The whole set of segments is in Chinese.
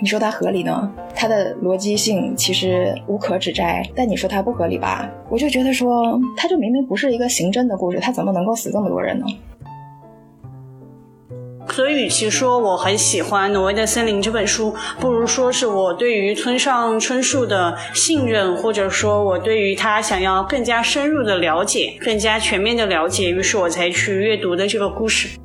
你说它合理呢？它的逻辑性其实无可指摘，但你说它不合理吧？我就觉得说，它就明明不是一个刑侦的故事，它怎么能够死这么多人呢？所以，与其说我很喜欢《挪威的森林》这本书，不如说是我对于村上春树的信任，或者说我对于他想要更加深入的了解、更加全面的了解，于是我才去阅读的这个故事。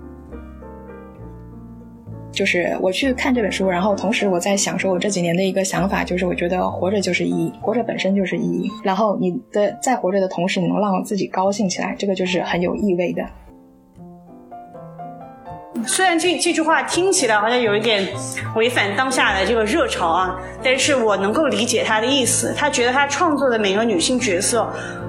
就是我去看这本书，然后同时我在想说，我这几年的一个想法，就是我觉得活着就是意义，活着本身就是意义。然后你的在活着的同时，你能让自己高兴起来，这个就是很有意味的。虽然这这句话听起来好像有一点违反当下的这个热潮啊，但是我能够理解他的意思。他觉得他创作的每个女性角色，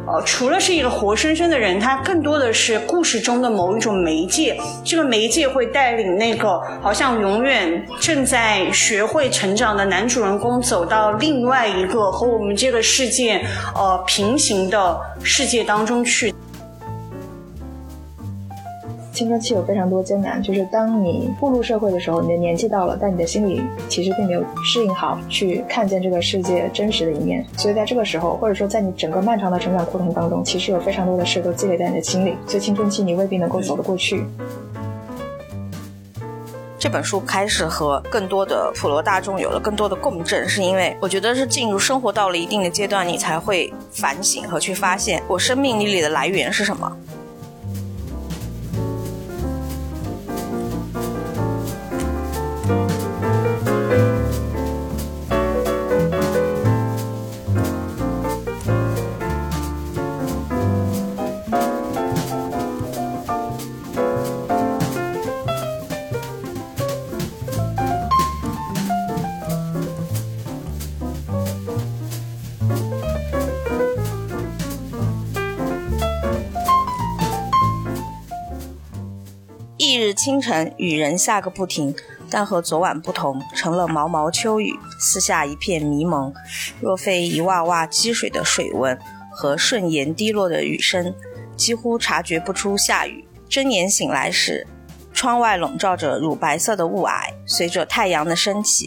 呃，除了是一个活生生的人，他更多的是故事中的某一种媒介。这个媒介会带领那个好像永远正在学会成长的男主人公走到另外一个和我们这个世界呃平行的世界当中去。青春期有非常多艰难，就是当你步入社会的时候，你的年纪到了，但你的心里其实并没有适应好，去看见这个世界真实的一面。所以在这个时候，或者说在你整个漫长的成长过程当中，其实有非常多的事都积累在你的心里，所以青春期你未必能够走得过去。这本书开始和更多的普罗大众有了更多的共振，是因为我觉得是进入生活到了一定的阶段，你才会反省和去发现我生命力里的来源是什么。清晨，雨仍下个不停，但和昨晚不同，成了毛毛秋雨。四下一片迷蒙，若非一洼洼积水的水纹和顺延滴落的雨声，几乎察觉不出下雨。睁眼醒来时，窗外笼罩着乳白色的雾霭，随着太阳的升起，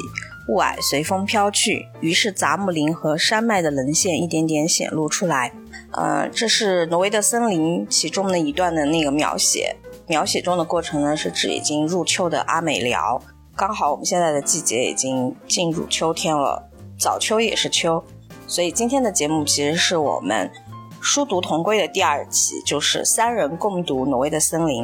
雾霭随风飘去，于是杂木林和山脉的棱线一点点显露出来。呃，这是挪威的森林其中的一段的那个描写。描写中的过程呢，是指已经入秋的阿美辽。刚好我们现在的季节已经进入秋天了，早秋也是秋，所以今天的节目其实是我们书读同归的第二期，就是三人共读挪威的森林。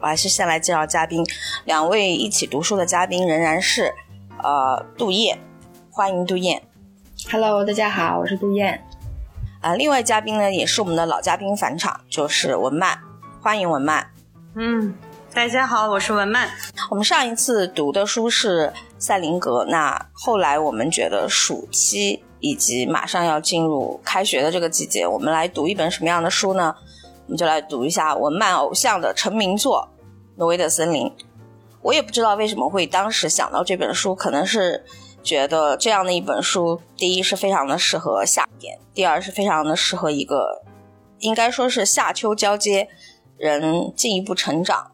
我还是先来介绍嘉宾，两位一起读书的嘉宾仍然是呃杜燕，欢迎杜燕。Hello，大家好，我是杜燕。啊、另外嘉宾呢也是我们的老嘉宾返场，就是文曼，欢迎文曼。嗯，大家好，我是文曼。我们上一次读的书是赛林格，那后来我们觉得暑期以及马上要进入开学的这个季节，我们来读一本什么样的书呢？我们就来读一下文曼偶像的成名作《挪威的森林》。我也不知道为什么会当时想到这本书，可能是觉得这样的一本书，第一是非常的适合夏天，第二是非常的适合一个应该说是夏秋交接。人进一步成长，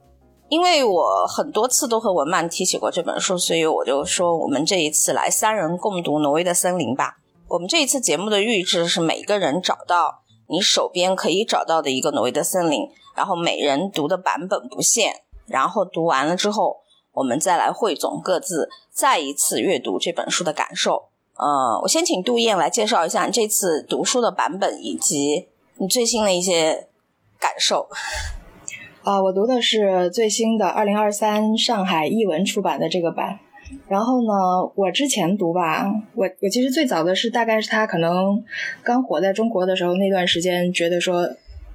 因为我很多次都和文曼提起过这本书，所以我就说我们这一次来三人共读《挪威的森林》吧。我们这一次节目的预制是每个人找到你手边可以找到的一个《挪威的森林》，然后每人读的版本不限，然后读完了之后，我们再来汇总各自再一次阅读这本书的感受。呃，我先请杜燕来介绍一下这次读书的版本以及你最新的一些感受。啊、我读的是最新的二零二三上海译文出版的这个版。然后呢，我之前读吧，我我其实最早的是大概是他可能刚火在中国的时候那段时间，觉得说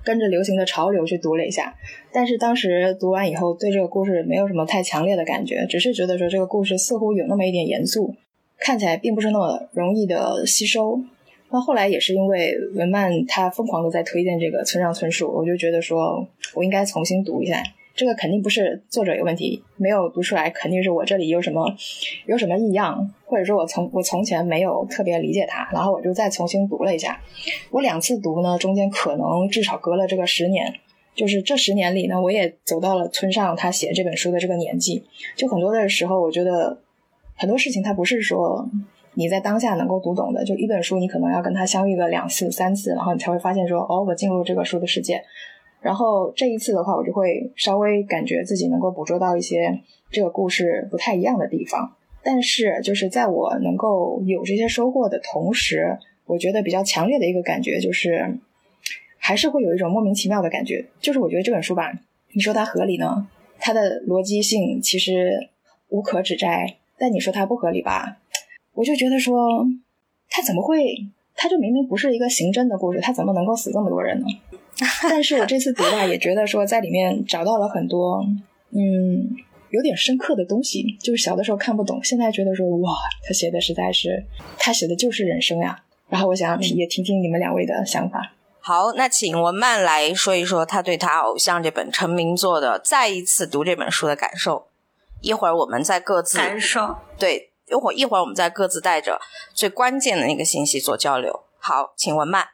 跟着流行的潮流去读了一下，但是当时读完以后对这个故事没有什么太强烈的感觉，只是觉得说这个故事似乎有那么一点严肃，看起来并不是那么容易的吸收。那后来也是因为文曼他疯狂的在推荐这个村上春树，我就觉得说我应该重新读一下。这个肯定不是作者有问题，没有读出来，肯定是我这里有什么有什么异样，或者说我从我从前没有特别理解他，然后我就再重新读了一下。我两次读呢，中间可能至少隔了这个十年，就是这十年里呢，我也走到了村上他写这本书的这个年纪。就很多的时候，我觉得很多事情它不是说你在当下能够读懂的，就一本书你可能要跟它相遇个两次三次，然后你才会发现说哦，我进入这个书的世界。然后这一次的话，我就会稍微感觉自己能够捕捉到一些这个故事不太一样的地方。但是就是在我能够有这些收获的同时，我觉得比较强烈的一个感觉就是，还是会有一种莫名其妙的感觉。就是我觉得这本书吧，你说它合理呢，它的逻辑性其实无可指摘；但你说它不合理吧，我就觉得说，他怎么会？他就明明不是一个刑侦的故事，他怎么能够死这么多人呢？但是我这次读吧，也觉得说在里面找到了很多，嗯，有点深刻的东西。就是小的时候看不懂，现在觉得说哇，他写的实在是，他写的就是人生呀。然后我想也听听你们两位的想法。好，那请文曼来说一说他对他偶像这本成名作的再一次读这本书的感受。一会儿我们再各自感受，对，一会儿一会儿我们再各自带着最关键的那个信息做交流。好，请文曼。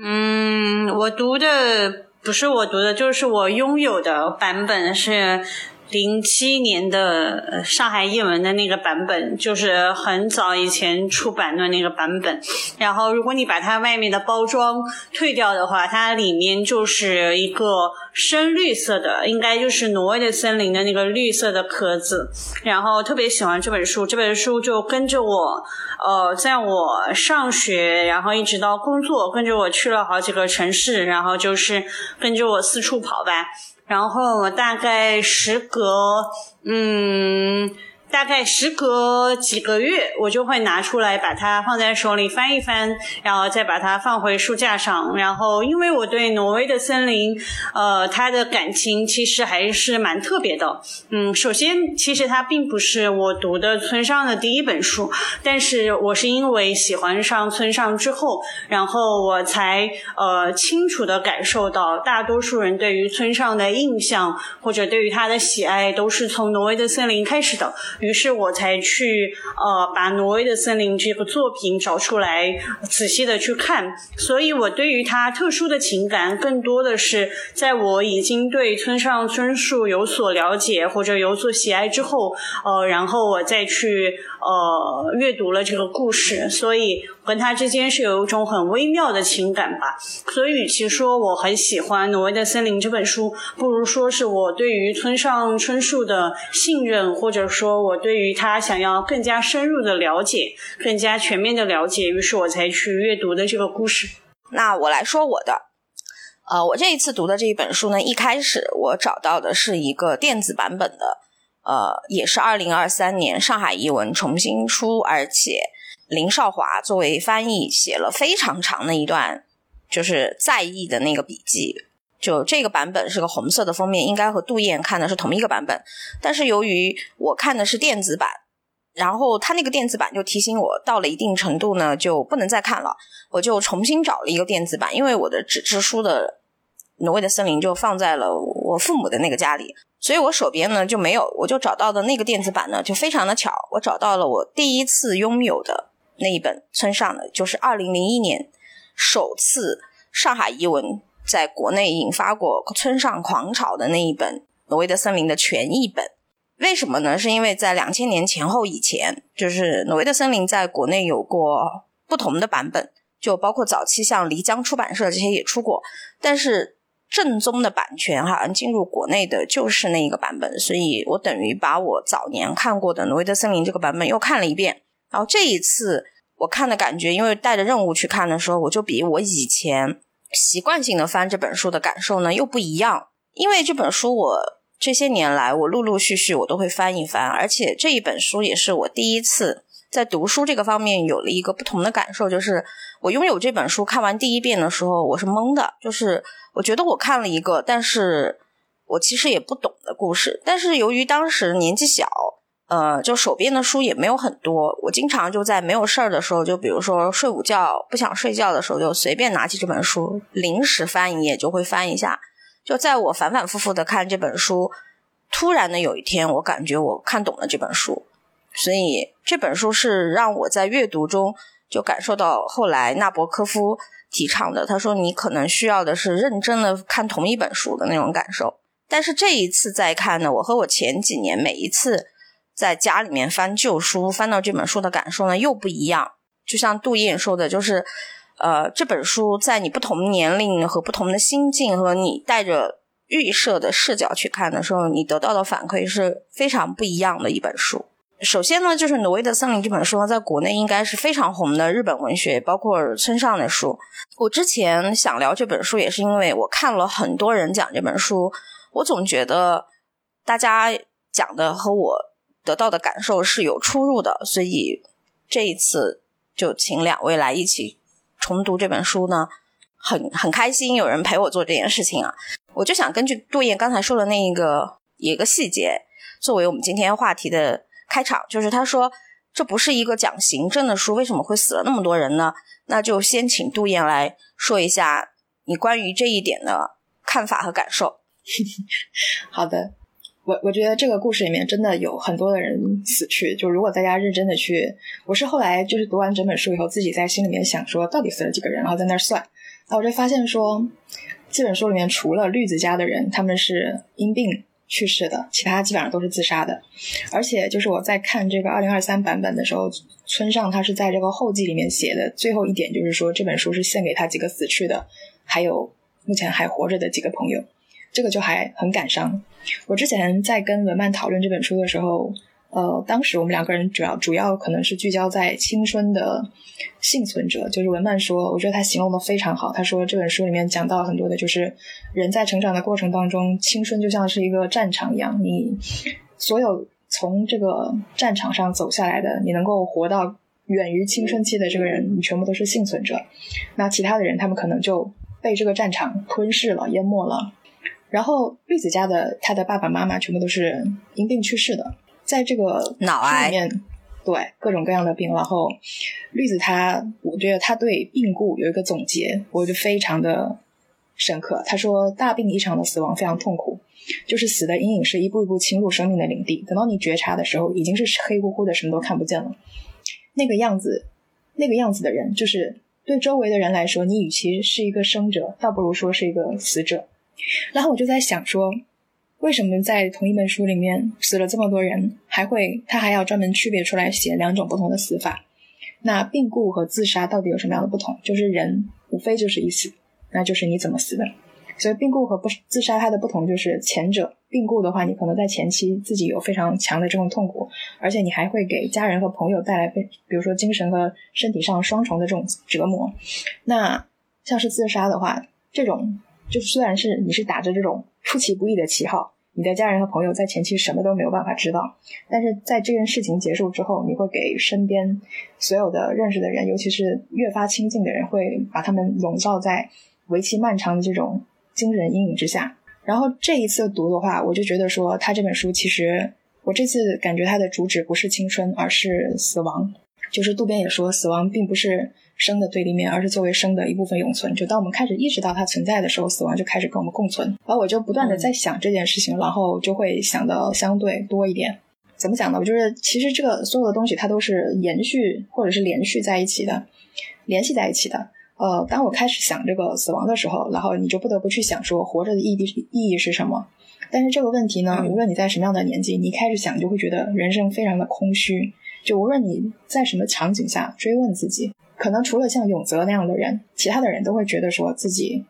嗯，我读的不是我读的，就是我拥有的版本是。零七年的上海译文的那个版本，就是很早以前出版的那个版本。然后，如果你把它外面的包装退掉的话，它里面就是一个深绿色的，应该就是挪威的森林的那个绿色的壳子。然后，特别喜欢这本书，这本书就跟着我，呃，在我上学，然后一直到工作，跟着我去了好几个城市，然后就是跟着我四处跑吧。然后我大概时隔，嗯。大概时隔几个月，我就会拿出来把它放在手里翻一翻，然后再把它放回书架上。然后，因为我对挪威的森林，呃，它的感情其实还是蛮特别的。嗯，首先，其实它并不是我读的村上的第一本书，但是我是因为喜欢上村上之后，然后我才呃清楚的感受到，大多数人对于村上的印象或者对于他的喜爱，都是从挪威的森林开始的。于是我才去呃把《挪威的森林》这个作品找出来，仔细的去看。所以我对于他特殊的情感，更多的是在我已经对村上春树有所了解或者有所喜爱之后，呃，然后我再去呃阅读了这个故事。所以跟他之间是有一种很微妙的情感吧。所以与其说我很喜欢《挪威的森林》这本书，不如说是我对于村上春树的信任，或者说。我对于他想要更加深入的了解，更加全面的了解，于是我才去阅读的这个故事。那我来说我的，呃，我这一次读的这一本书呢，一开始我找到的是一个电子版本的，呃，也是二零二三年上海译文重新出，而且林少华作为翻译写了非常长的一段，就是在译的那个笔记。就这个版本是个红色的封面，应该和杜燕看的是同一个版本。但是由于我看的是电子版，然后它那个电子版就提醒我到了一定程度呢就不能再看了，我就重新找了一个电子版。因为我的纸质书的《挪威的森林》就放在了我父母的那个家里，所以我手边呢就没有。我就找到的那个电子版呢就非常的巧，我找到了我第一次拥有的那一本村上的，就是二零零一年首次上海译文。在国内引发过村上狂潮的那一本《挪威的森林》的全译本，为什么呢？是因为在两千年前后以前，就是《挪威的森林》在国内有过不同的版本，就包括早期像漓江出版社这些也出过，但是正宗的版权好像进入国内的就是那一个版本，所以我等于把我早年看过的《挪威的森林》这个版本又看了一遍，然后这一次我看的感觉，因为带着任务去看的时候，我就比我以前。习惯性的翻这本书的感受呢又不一样，因为这本书我这些年来我陆陆续续我都会翻一翻，而且这一本书也是我第一次在读书这个方面有了一个不同的感受，就是我拥有这本书看完第一遍的时候我是懵的，就是我觉得我看了一个，但是我其实也不懂的故事，但是由于当时年纪小。呃，就手边的书也没有很多，我经常就在没有事儿的时候，就比如说睡午觉不想睡觉的时候，就随便拿起这本书，临时翻一页就会翻一下。就在我反反复复的看这本书，突然的有一天，我感觉我看懂了这本书，所以这本书是让我在阅读中就感受到后来纳博科夫提倡的，他说你可能需要的是认真的看同一本书的那种感受。但是这一次再看呢，我和我前几年每一次。在家里面翻旧书，翻到这本书的感受呢又不一样。就像杜燕说的，就是呃，这本书在你不同年龄和不同的心境和你带着预设的视角去看的时候，你得到的反馈是非常不一样的一本书。首先呢，就是《挪威的森林》这本书，在国内应该是非常红的日本文学，包括村上的书。我之前想聊这本书，也是因为我看了很多人讲这本书，我总觉得大家讲的和我得到的感受是有出入的，所以这一次就请两位来一起重读这本书呢，很很开心有人陪我做这件事情啊！我就想根据杜燕刚才说的那一个一个细节，作为我们今天话题的。开场就是他说，这不是一个讲行政的书，为什么会死了那么多人呢？那就先请杜燕来说一下你关于这一点的看法和感受。好的，我我觉得这个故事里面真的有很多的人死去。就如果大家认真的去，我是后来就是读完整本书以后，自己在心里面想说到底死了几个人，然后在那儿算，然后我就发现说，这本书里面除了绿子家的人，他们是因病。去世的，其他基本上都是自杀的，而且就是我在看这个二零二三版本的时候，村上他是在这个后记里面写的最后一点，就是说这本书是献给他几个死去的，还有目前还活着的几个朋友，这个就还很感伤。我之前在跟文曼讨论这本书的时候。呃，当时我们两个人主要主要可能是聚焦在青春的幸存者，就是文曼说，我觉得他形容的非常好。他说这本书里面讲到很多的，就是人在成长的过程当中，青春就像是一个战场一样，你所有从这个战场上走下来的，你能够活到远于青春期的这个人，你全部都是幸存者。那其他的人，他们可能就被这个战场吞噬了、淹没了。然后绿子家的他的爸爸妈妈全部都是因病去世的。在这个脑癌里面，对各种各样的病，然后绿子他，我觉得他对病故有一个总结，我就非常的深刻。他说，大病一场的死亡非常痛苦，就是死的阴影是一步一步侵入生命的领地，等到你觉察的时候，已经是黑乎乎的，什么都看不见了。那个样子，那个样子的人，就是对周围的人来说，你与其是一个生者，倒不如说是一个死者。然后我就在想说。为什么在同一本书里面死了这么多人，还会他还要专门区别出来写两种不同的死法？那病故和自杀到底有什么样的不同？就是人无非就是一死，那就是你怎么死的。所以病故和不自杀它的不同就是前者病故的话，你可能在前期自己有非常强的这种痛苦，而且你还会给家人和朋友带来非比如说精神和身体上双重的这种折磨。那像是自杀的话，这种就虽然是你是打着这种。出其不意的旗号，你的家人和朋友在前期什么都没有办法知道，但是在这件事情结束之后，你会给身边所有的认识的人，尤其是越发亲近的人，会把他们笼罩在为期漫长的这种精神阴影之下。然后这一次读的话，我就觉得说，他这本书其实我这次感觉它的主旨不是青春，而是死亡。就是渡边也说，死亡并不是。生的对立面，而是作为生的一部分永存。就当我们开始意识到它存在的时候，死亡就开始跟我们共存。然后我就不断的在想这件事情，然后就会想的相对多一点。怎么讲呢？我就是其实这个所有的东西它都是延续或者是连续在一起的，联系在一起的。呃，当我开始想这个死亡的时候，然后你就不得不去想说活着的意义意义是什么。但是这个问题呢，无论你在什么样的年纪，你一开始想就会觉得人生非常的空虚。就无论你在什么场景下追问自己。可能除了像永泽那样的人，其他的人都会觉得说自己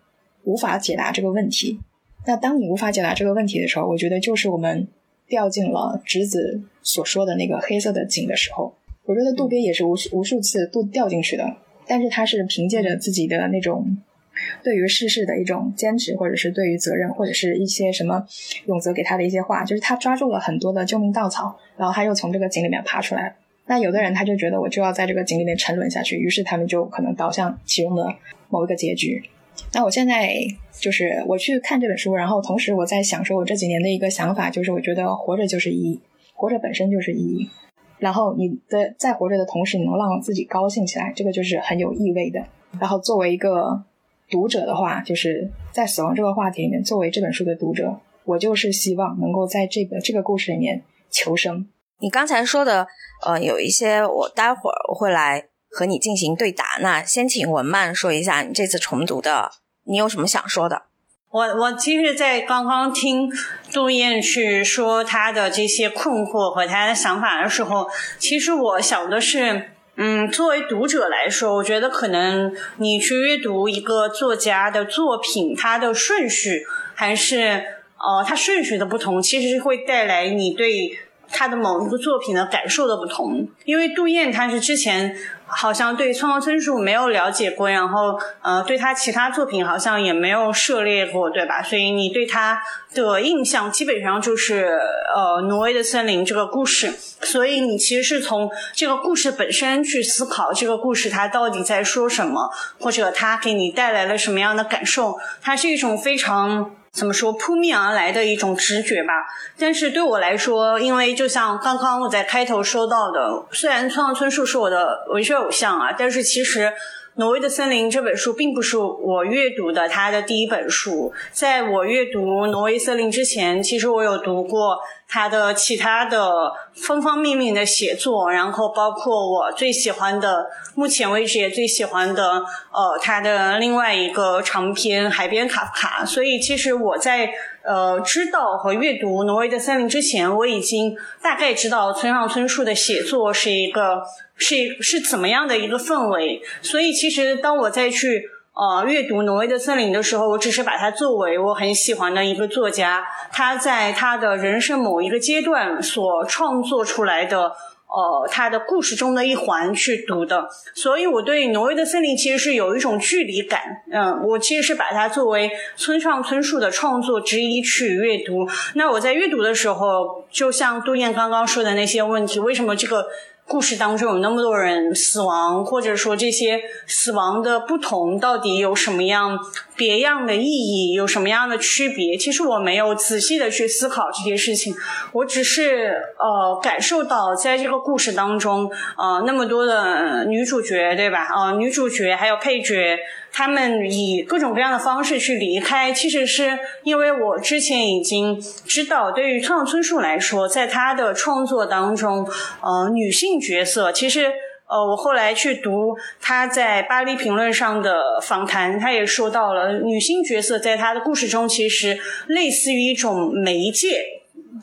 无法解答这个问题。那当你无法解答这个问题的时候，我觉得就是我们掉进了直子所说的那个黑色的井的时候。我觉得渡边也是无数无数次都掉进去的，但是他是凭借着自己的那种对于世事的一种坚持，或者是对于责任，或者是一些什么永泽给他的一些话，就是他抓住了很多的救命稻草，然后他又从这个井里面爬出来。那有的人他就觉得我就要在这个井里面沉沦下去，于是他们就可能导向其中的某一个结局。那我现在就是我去看这本书，然后同时我在想说，我这几年的一个想法就是，我觉得活着就是意义，活着本身就是意义。然后你的在活着的同时，你能让自己高兴起来，这个就是很有意味的。然后作为一个读者的话，就是在死亡这个话题里面，作为这本书的读者，我就是希望能够在这个这个故事里面求生。你刚才说的。呃，有一些我待会儿我会来和你进行对答。那先请文曼说一下你这次重读的，你有什么想说的？我我其实，在刚刚听杜燕去说她的这些困惑和她的想法的时候，其实我想的是，嗯，作为读者来说，我觉得可能你去阅读一个作家的作品，它的顺序还是呃，它顺序的不同，其实是会带来你对他的某一个作品的感受的不同。因为杜燕她是之前。好像对村上春树没有了解过，然后呃，对他其他作品好像也没有涉猎过，对吧？所以你对他的印象基本上就是呃，挪威的森林这个故事。所以你其实是从这个故事本身去思考这个故事它到底在说什么，或者它给你带来了什么样的感受？它是一种非常。怎么说扑面而来的一种直觉吧，但是对我来说，因为就像刚刚我在开头说到的，虽然村上春树是我的文学偶像啊，但是其实。《挪威的森林》这本书并不是我阅读的他的第一本书。在我阅读《挪威森林》之前，其实我有读过他的其他的方方面面的写作，然后包括我最喜欢的，目前为止也最喜欢的，呃，他的另外一个长篇《海边卡夫卡》。所以，其实我在呃知道和阅读《挪威的森林》之前，我已经大概知道村上春树的写作是一个。是是怎么样的一个氛围？所以其实当我再去呃阅读《挪威的森林》的时候，我只是把它作为我很喜欢的一个作家，他在他的人生某一个阶段所创作出来的呃他的故事中的一环去读的。所以我对《挪威的森林》其实是有一种距离感。嗯，我其实是把它作为村上春树的创作之一去阅读。那我在阅读的时候，就像杜燕刚刚说的那些问题，为什么这个？故事当中有那么多人死亡，或者说这些死亡的不同到底有什么样别样的意义，有什么样的区别？其实我没有仔细的去思考这些事情，我只是呃感受到在这个故事当中，呃那么多的女主角，对吧？啊，女主角还有配角。他们以各种各样的方式去离开，其实是因为我之前已经知道，对于村上春树来说，在他的创作当中，呃，女性角色其实，呃，我后来去读他在《巴黎评论》上的访谈，他也说到了女性角色在他的故事中，其实类似于一种媒介。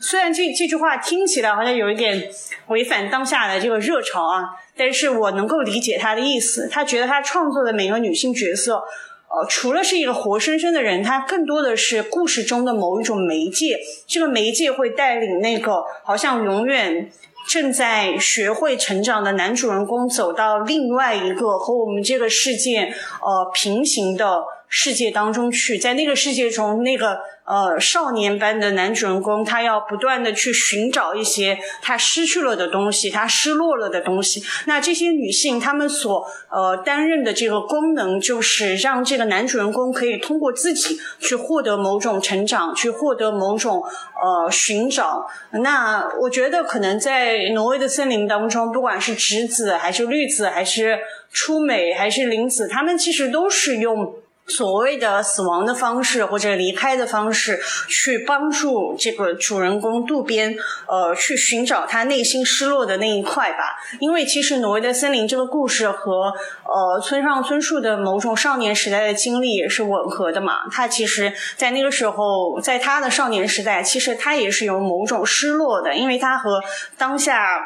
虽然这这句话听起来好像有一点违反当下的这个热潮啊。但是我能够理解他的意思，他觉得他创作的每个女性角色，呃，除了是一个活生生的人，他更多的是故事中的某一种媒介。这个媒介会带领那个好像永远正在学会成长的男主人公走到另外一个和我们这个世界呃平行的世界当中去，在那个世界中那个。呃，少年般的男主人公，他要不断的去寻找一些他失去了的东西，他失落了的东西。那这些女性，她们所呃担任的这个功能，就是让这个男主人公可以通过自己去获得某种成长，去获得某种呃寻找。那我觉得，可能在挪威的森林当中，不管是直子还是绿子，还是初美还是林子，他们其实都是用。所谓的死亡的方式或者离开的方式，去帮助这个主人公渡边，呃，去寻找他内心失落的那一块吧。因为其实《挪威的森林》这个故事和呃村上春树的某种少年时代的经历也是吻合的嘛。他其实，在那个时候，在他的少年时代，其实他也是有某种失落的，因为他和当下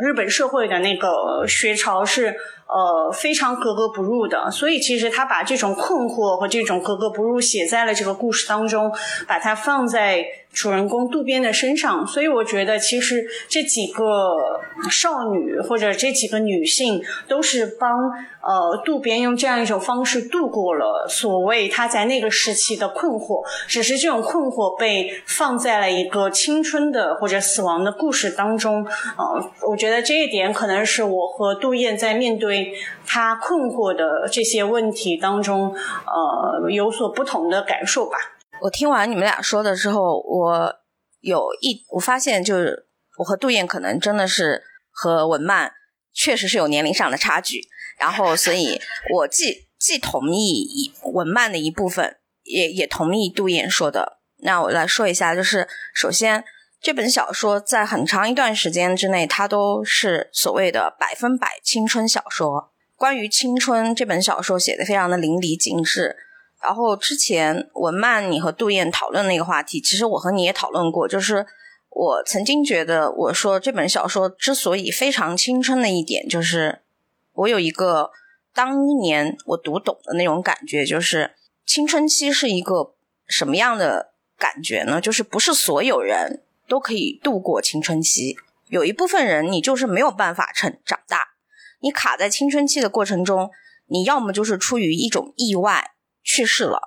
日本社会的那个学潮是。呃，非常格格不入的，所以其实他把这种困惑和这种格格不入写在了这个故事当中，把它放在。主人公渡边的身上，所以我觉得其实这几个少女或者这几个女性都是帮呃渡边用这样一种方式度过了所谓他在那个时期的困惑，只是这种困惑被放在了一个青春的或者死亡的故事当中。呃，我觉得这一点可能是我和杜燕在面对他困惑的这些问题当中呃有所不同的感受吧。我听完你们俩说的之后，我有一我发现，就是我和杜燕可能真的是和文曼确实是有年龄上的差距。然后，所以我既既同意文曼的一部分，也也同意杜燕说的。那我来说一下，就是首先这本小说在很长一段时间之内，它都是所谓的百分百青春小说。关于青春，这本小说写的非常的淋漓尽致。然后之前文曼你和杜燕讨论那个话题，其实我和你也讨论过，就是我曾经觉得，我说这本小说之所以非常青春的一点，就是我有一个当年我读懂的那种感觉，就是青春期是一个什么样的感觉呢？就是不是所有人都可以度过青春期，有一部分人你就是没有办法成长大，你卡在青春期的过程中，你要么就是出于一种意外。去世了，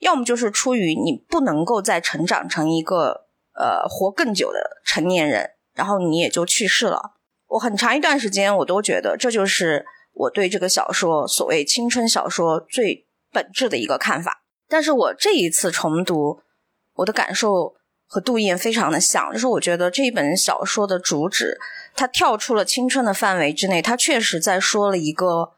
要么就是出于你不能够再成长成一个呃活更久的成年人，然后你也就去世了。我很长一段时间我都觉得这就是我对这个小说所谓青春小说最本质的一个看法。但是我这一次重读，我的感受和杜燕非常的像，就是我觉得这一本小说的主旨，它跳出了青春的范围之内，它确实在说了一个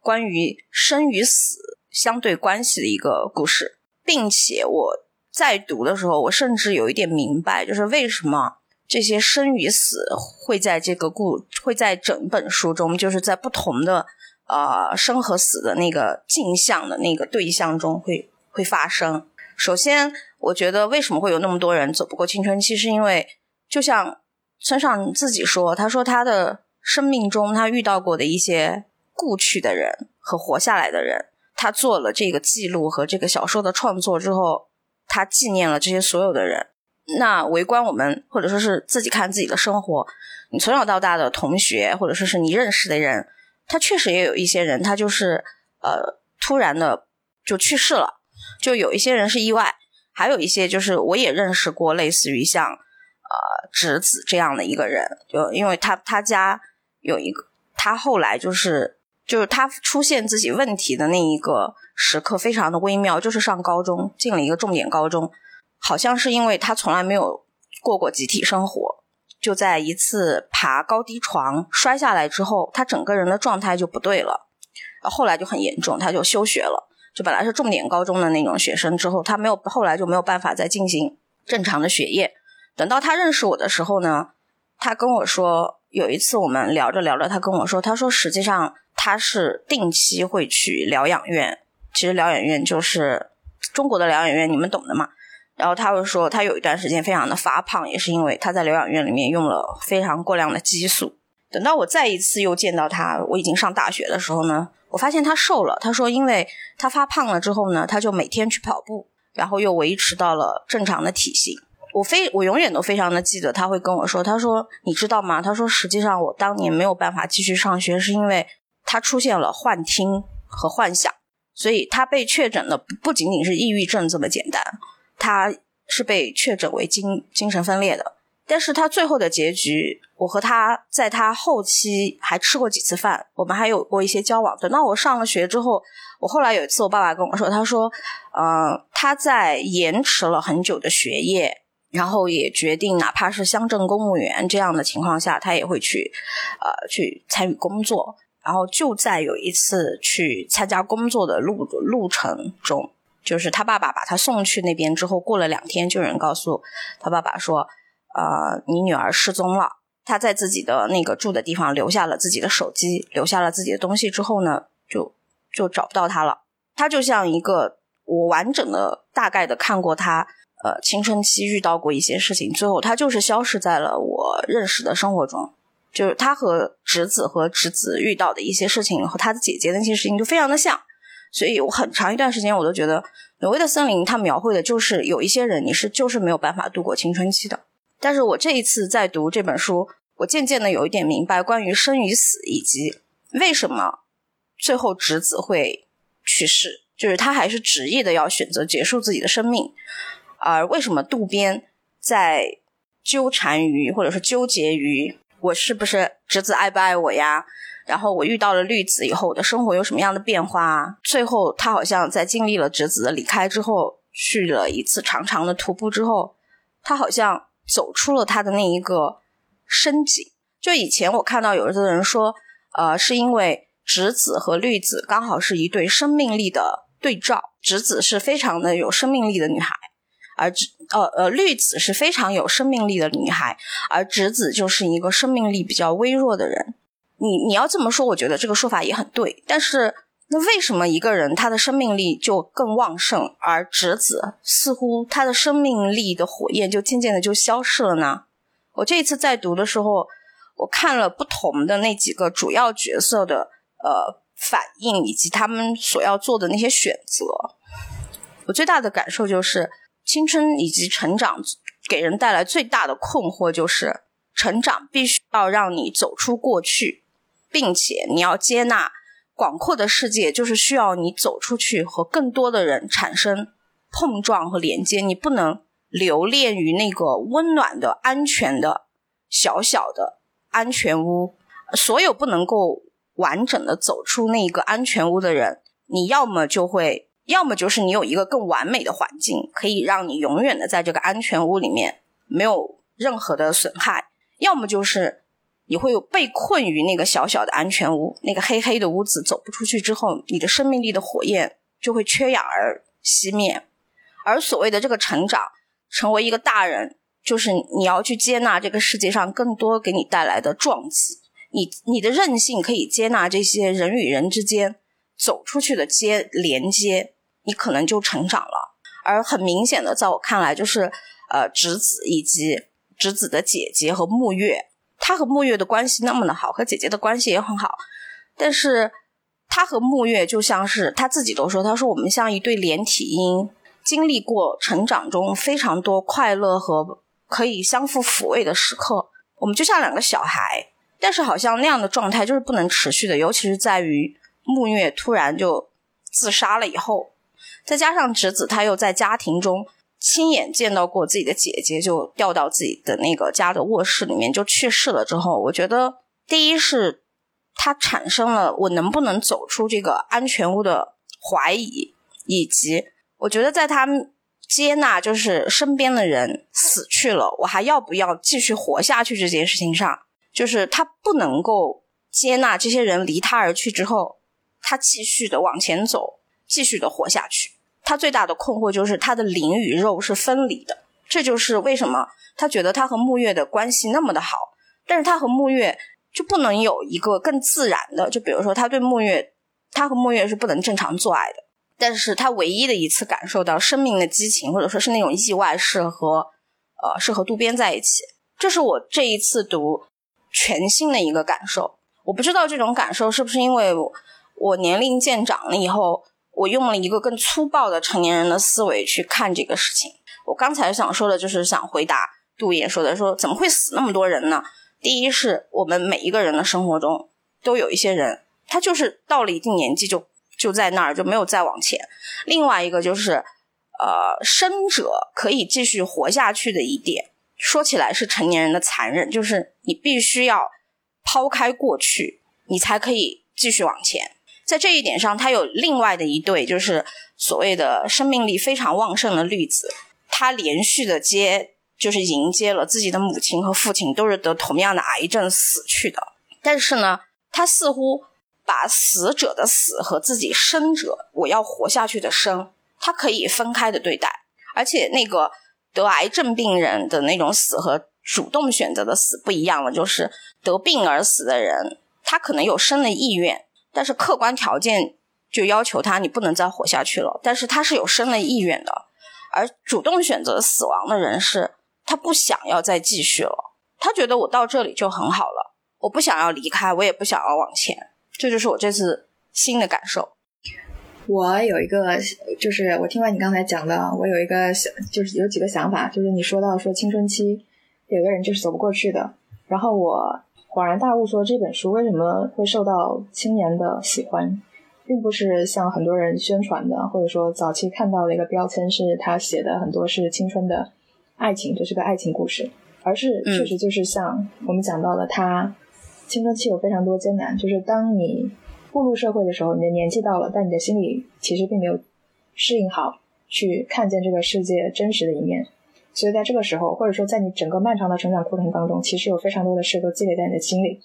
关于生与死。相对关系的一个故事，并且我在读的时候，我甚至有一点明白，就是为什么这些生与死会在这个故会在整本书中，就是在不同的呃生和死的那个镜像的那个对象中会会发生。首先，我觉得为什么会有那么多人走不过青春期，是因为就像村上自己说，他说他的生命中他遇到过的一些故去的人和活下来的人。他做了这个记录和这个小说的创作之后，他纪念了这些所有的人。那围观我们，或者说是自己看自己的生活，你从小到大的同学，或者说是你认识的人，他确实也有一些人，他就是呃突然的就去世了。就有一些人是意外，还有一些就是我也认识过，类似于像呃直子这样的一个人，就因为他他家有一个，他后来就是。就是他出现自己问题的那一个时刻，非常的微妙。就是上高中，进了一个重点高中，好像是因为他从来没有过过集体生活，就在一次爬高低床摔下来之后，他整个人的状态就不对了，后来就很严重，他就休学了。就本来是重点高中的那种学生，之后他没有，后来就没有办法再进行正常的学业。等到他认识我的时候呢，他跟我说，有一次我们聊着聊着，他跟我说，他说实际上。他是定期会去疗养院，其实疗养院就是中国的疗养院，你们懂的嘛。然后他会说，他有一段时间非常的发胖，也是因为他在疗养院里面用了非常过量的激素。等到我再一次又见到他，我已经上大学的时候呢，我发现他瘦了。他说，因为他发胖了之后呢，他就每天去跑步，然后又维持到了正常的体型。我非我永远都非常的记得，他会跟我说，他说你知道吗？他说实际上我当年没有办法继续上学，是因为。他出现了幻听和幻想，所以他被确诊的不仅仅是抑郁症这么简单，他是被确诊为精精神分裂的。但是他最后的结局，我和他在他后期还吃过几次饭，我们还有过一些交往。等到我上了学之后，我后来有一次，我爸爸跟我说，他说，呃，他在延迟了很久的学业，然后也决定哪怕是乡镇公务员这样的情况下，他也会去，呃，去参与工作。然后就在有一次去参加工作的路路程中，就是他爸爸把他送去那边之后，过了两天，就有人告诉他爸爸说：“呃，你女儿失踪了。”他在自己的那个住的地方留下了自己的手机，留下了自己的东西之后呢，就就找不到他了。他就像一个我完整的、大概的看过他呃青春期遇到过一些事情，最后他就是消失在了我认识的生活中。就是他和侄子和侄子遇到的一些事情，和他的姐姐那些事情就非常的像，所以我很长一段时间我都觉得《挪威的森林》它描绘的就是有一些人你是就是没有办法度过青春期的。但是我这一次在读这本书，我渐渐的有一点明白关于生与死以及为什么最后侄子会去世，就是他还是执意的要选择结束自己的生命，而为什么渡边在纠缠于或者是纠结于。我是不是侄子爱不爱我呀？然后我遇到了绿子以后，我的生活有什么样的变化？最后他好像在经历了侄子的离开之后，去了一次长长的徒步之后，他好像走出了他的那一个深井。就以前我看到有的人说，呃，是因为侄子和绿子刚好是一对生命力的对照，侄子是非常的有生命力的女孩。而呃呃绿子是非常有生命力的女孩，而直子就是一个生命力比较微弱的人。你你要这么说，我觉得这个说法也很对。但是那为什么一个人他的生命力就更旺盛，而直子似乎他的生命力的火焰就渐渐的就消失了呢？我这一次在读的时候，我看了不同的那几个主要角色的呃反应以及他们所要做的那些选择，我最大的感受就是青春以及成长给人带来最大的困惑就是成长必须要让你走出过去，并且你要接纳。广阔的世界就是需要你走出去，和更多的人产生碰撞和连接。你不能留恋于那个温暖的、安全的、小小的安全屋。所有不能够完整的走出那个安全屋的人，你要么就会，要么就是你有一个更完美的环境，可以让你永远的在这个安全屋里面没有任何的损害；要么就是。你会有被困于那个小小的安全屋，那个黑黑的屋子，走不出去之后，你的生命力的火焰就会缺氧而熄灭。而所谓的这个成长，成为一个大人，就是你要去接纳这个世界上更多给你带来的撞击。你你的韧性可以接纳这些人与人之间走出去的接连接，你可能就成长了。而很明显的，在我看来，就是呃，直子以及直子的姐姐和木月。他和木月的关系那么的好，和姐姐的关系也很好，但是他和木月就像是他自己都说，他说我们像一对连体婴，经历过成长中非常多快乐和可以相互抚慰的时刻，我们就像两个小孩，但是好像那样的状态就是不能持续的，尤其是在于木月突然就自杀了以后，再加上直子他又在家庭中。亲眼见到过自己的姐姐就掉到自己的那个家的卧室里面就去世了之后，我觉得第一是他产生了我能不能走出这个安全屋的怀疑，以及我觉得在他接纳就是身边的人死去了，我还要不要继续活下去这件事情上，就是他不能够接纳这些人离他而去之后，他继续的往前走，继续的活下去。他最大的困惑就是他的灵与肉是分离的，这就是为什么他觉得他和木月的关系那么的好，但是他和木月就不能有一个更自然的，就比如说他对木月，他和木月是不能正常做爱的，但是他唯一的一次感受到生命的激情或者说是那种意外是和呃是和渡边在一起，这是我这一次读全新的一个感受，我不知道这种感受是不是因为我年龄渐长了以后。我用了一个更粗暴的成年人的思维去看这个事情。我刚才想说的就是想回答杜岩说的，说怎么会死那么多人呢？第一是我们每一个人的生活中都有一些人，他就是到了一定年纪就就在那儿就没有再往前。另外一个就是，呃，生者可以继续活下去的一点，说起来是成年人的残忍，就是你必须要抛开过去，你才可以继续往前。在这一点上，他有另外的一对，就是所谓的生命力非常旺盛的绿子，他连续的接，就是迎接了自己的母亲和父亲都是得同样的癌症死去的。但是呢，他似乎把死者的死和自己生者我要活下去的生，他可以分开的对待。而且那个得癌症病人的那种死和主动选择的死不一样了，就是得病而死的人，他可能有生的意愿。但是客观条件就要求他，你不能再活下去了。但是他是有生的意愿的，而主动选择死亡的人是，他不想要再继续了。他觉得我到这里就很好了，我不想要离开，我也不想要往前。这就是我这次新的感受。我有一个，就是我听完你刚才讲的，我有一个想，就是有几个想法，就是你说到说青春期有个人就是走不过去的，然后我。恍然大悟，说这本书为什么会受到青年的喜欢，并不是像很多人宣传的，或者说早期看到的一个标签是他写的很多是青春的爱情，这是个爱情故事，而是确实就是像我们讲到的，他青春期有非常多艰难，就是当你步入社会的时候，你的年纪到了，但你的心里其实并没有适应好去看见这个世界真实的一面。所以在这个时候，或者说在你整个漫长的成长过程当中，其实有非常多的事都积累在你的心里，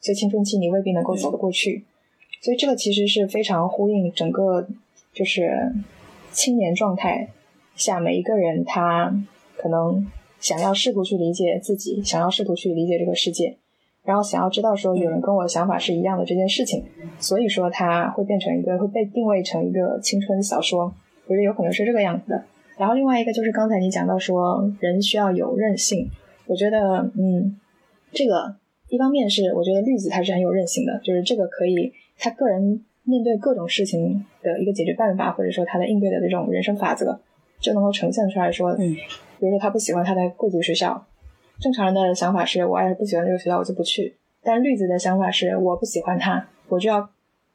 所以青春期你未必能够走得过去。所以这个其实是非常呼应整个就是青年状态下每一个人他可能想要试图去理解自己，想要试图去理解这个世界，然后想要知道说有人跟我的想法是一样的这件事情，所以说它会变成一个会被定位成一个青春小说，我觉得有可能是这个样子的。然后另外一个就是刚才你讲到说人需要有韧性，我觉得嗯，这个一方面是我觉得绿子他是很有韧性的，就是这个可以他个人面对各种事情的一个解决办法，或者说他的应对的这种人生法则，就能够呈现出来说，嗯，比如说他不喜欢他的贵族学校。正常人的想法是我要是不喜欢这个学校，我就不去。但绿子的想法是我不喜欢他，我就要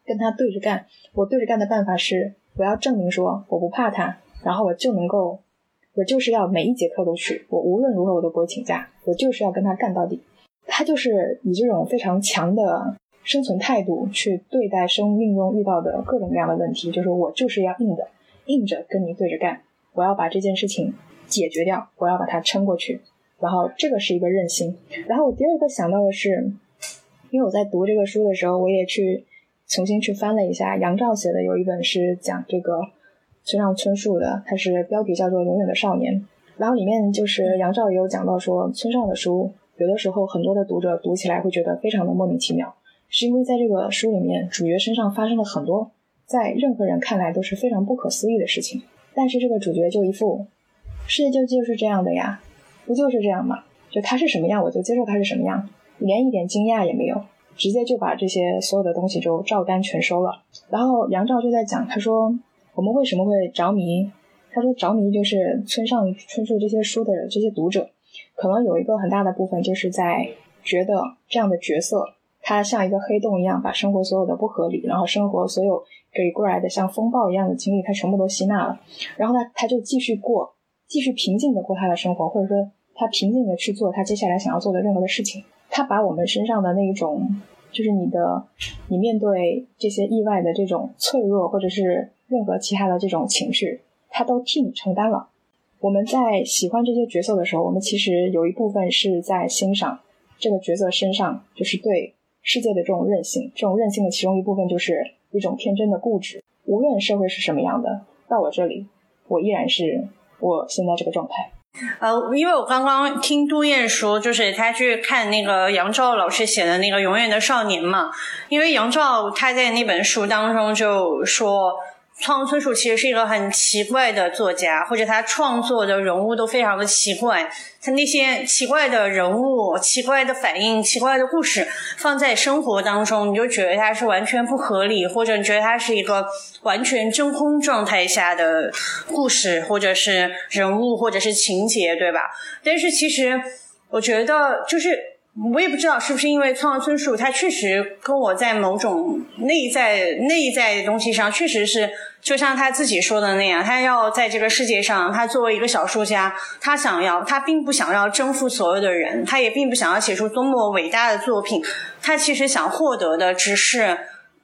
跟他对着干。我对着干的办法是，我要证明说我不怕他，然后我就能够，我就是要每一节课都去，我无论如何我都不会请假，我就是要跟他干到底。他就是以这种非常强的生存态度去对待生命中遇到的各种各样的问题，就是我就是要硬的，硬着跟你对着干，我要把这件事情解决掉，我要把它撑过去。然后这个是一个韧性。然后我第二个想到的是，因为我在读这个书的时候，我也去重新去翻了一下杨照写的有一本是讲这个村上春树的，它是标题叫做《永远的少年》。然后里面就是杨照也有讲到说，村上的书有的时候很多的读者读起来会觉得非常的莫名其妙，是因为在这个书里面主角身上发生了很多在任何人看来都是非常不可思议的事情，但是这个主角就一副世界就就是这样的呀。不就是这样吗？就他是什么样，我就接受他是什么样，连一点惊讶也没有，直接就把这些所有的东西就照单全收了。然后杨照就在讲，他说我们为什么会着迷？他说着迷就是村上春树这些书的这些读者，可能有一个很大的部分就是在觉得这样的角色，他像一个黑洞一样，把生活所有的不合理，然后生活所有给过来的像风暴一样的经历，他全部都吸纳了，然后呢，他就继续过，继续平静的过他的生活，或者说。他平静的去做他接下来想要做的任何的事情。他把我们身上的那一种，就是你的，你面对这些意外的这种脆弱，或者是任何其他的这种情绪，他都替你承担了。我们在喜欢这些角色的时候，我们其实有一部分是在欣赏这个角色身上，就是对世界的这种韧性。这种韧性的其中一部分就是一种天真的固执。无论社会是什么样的，到我这里，我依然是我现在这个状态。呃，因为我刚刚听杜燕说，就是他去看那个杨照老师写的那个《永远的少年》嘛，因为杨照他在那本书当中就说。创村树其实是一个很奇怪的作家，或者他创作的人物都非常的奇怪。他那些奇怪的人物、奇怪的反应、奇怪的故事，放在生活当中，你就觉得它是完全不合理，或者你觉得它是一个完全真空状态下的故事，或者是人物，或者是情节，对吧？但是其实，我觉得就是。我也不知道是不是因为村上春树，他确实跟我在某种内在内在的东西上，确实是就像他自己说的那样，他要在这个世界上，他作为一个小说家，他想要，他并不想要征服所有的人，他也并不想要写出多么伟大的作品，他其实想获得的只是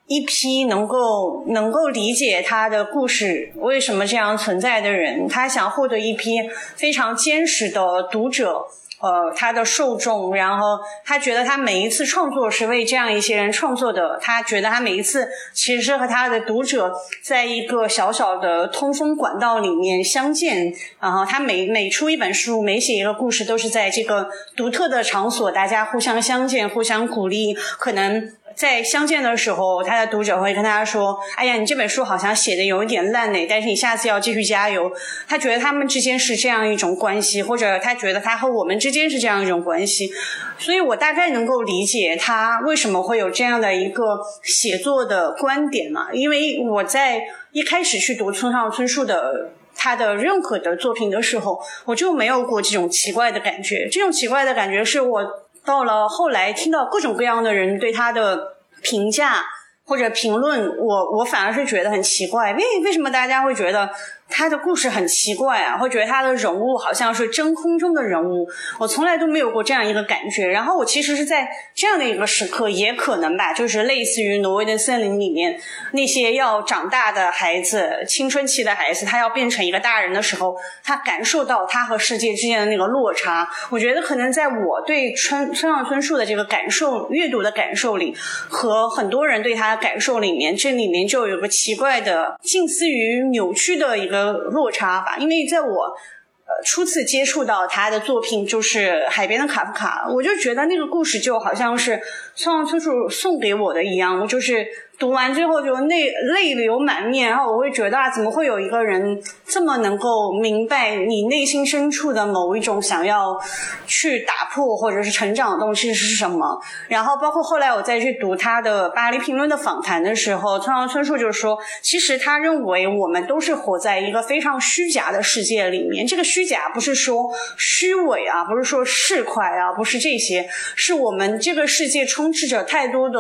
一批能够能够理解他的故事为什么这样存在的人，他想获得一批非常坚实的读者。呃，他的受众，然后他觉得他每一次创作是为这样一些人创作的。他觉得他每一次其实是和他的读者在一个小小的通风管道里面相见。然后他每每出一本书，每写一个故事，都是在这个独特的场所，大家互相相见，互相鼓励，可能。在相见的时候，他的读者会跟他说：“哎呀，你这本书好像写的有一点烂呢，但是你下次要继续加油。”他觉得他们之间是这样一种关系，或者他觉得他和我们之间是这样一种关系，所以我大概能够理解他为什么会有这样的一个写作的观点嘛。因为我在一开始去读村上春树的他的任何的作品的时候，我就没有过这种奇怪的感觉。这种奇怪的感觉是我。到了后来，听到各种各样的人对他的评价或者评论，我我反而是觉得很奇怪，为为什么大家会觉得？他的故事很奇怪啊，会觉得他的人物好像是真空中的人物，我从来都没有过这样一个感觉。然后我其实是在这样的一个时刻，也可能吧，就是类似于《挪威的森林》里面那些要长大的孩子，青春期的孩子，他要变成一个大人的时候，他感受到他和世界之间的那个落差。我觉得可能在我对村村上春树的这个感受、阅读的感受里，和很多人对他的感受里面，这里面就有个奇怪的、近似于扭曲的一个。落差吧，因为在我呃，初次接触到他的作品就是《海边的卡夫卡》，我就觉得那个故事就好像是村上春树送给我的一样，我就是。读完之后就泪泪流满面，然后我会觉得啊，怎么会有一个人这么能够明白你内心深处的某一种想要去打破或者是成长的东西是什么？然后包括后来我再去读他的《巴黎评论》的访谈的时候，村上春树就说，其实他认为我们都是活在一个非常虚假的世界里面。这个虚假不是说虚伪啊，不是说市侩啊，不是这些，是我们这个世界充斥着太多的。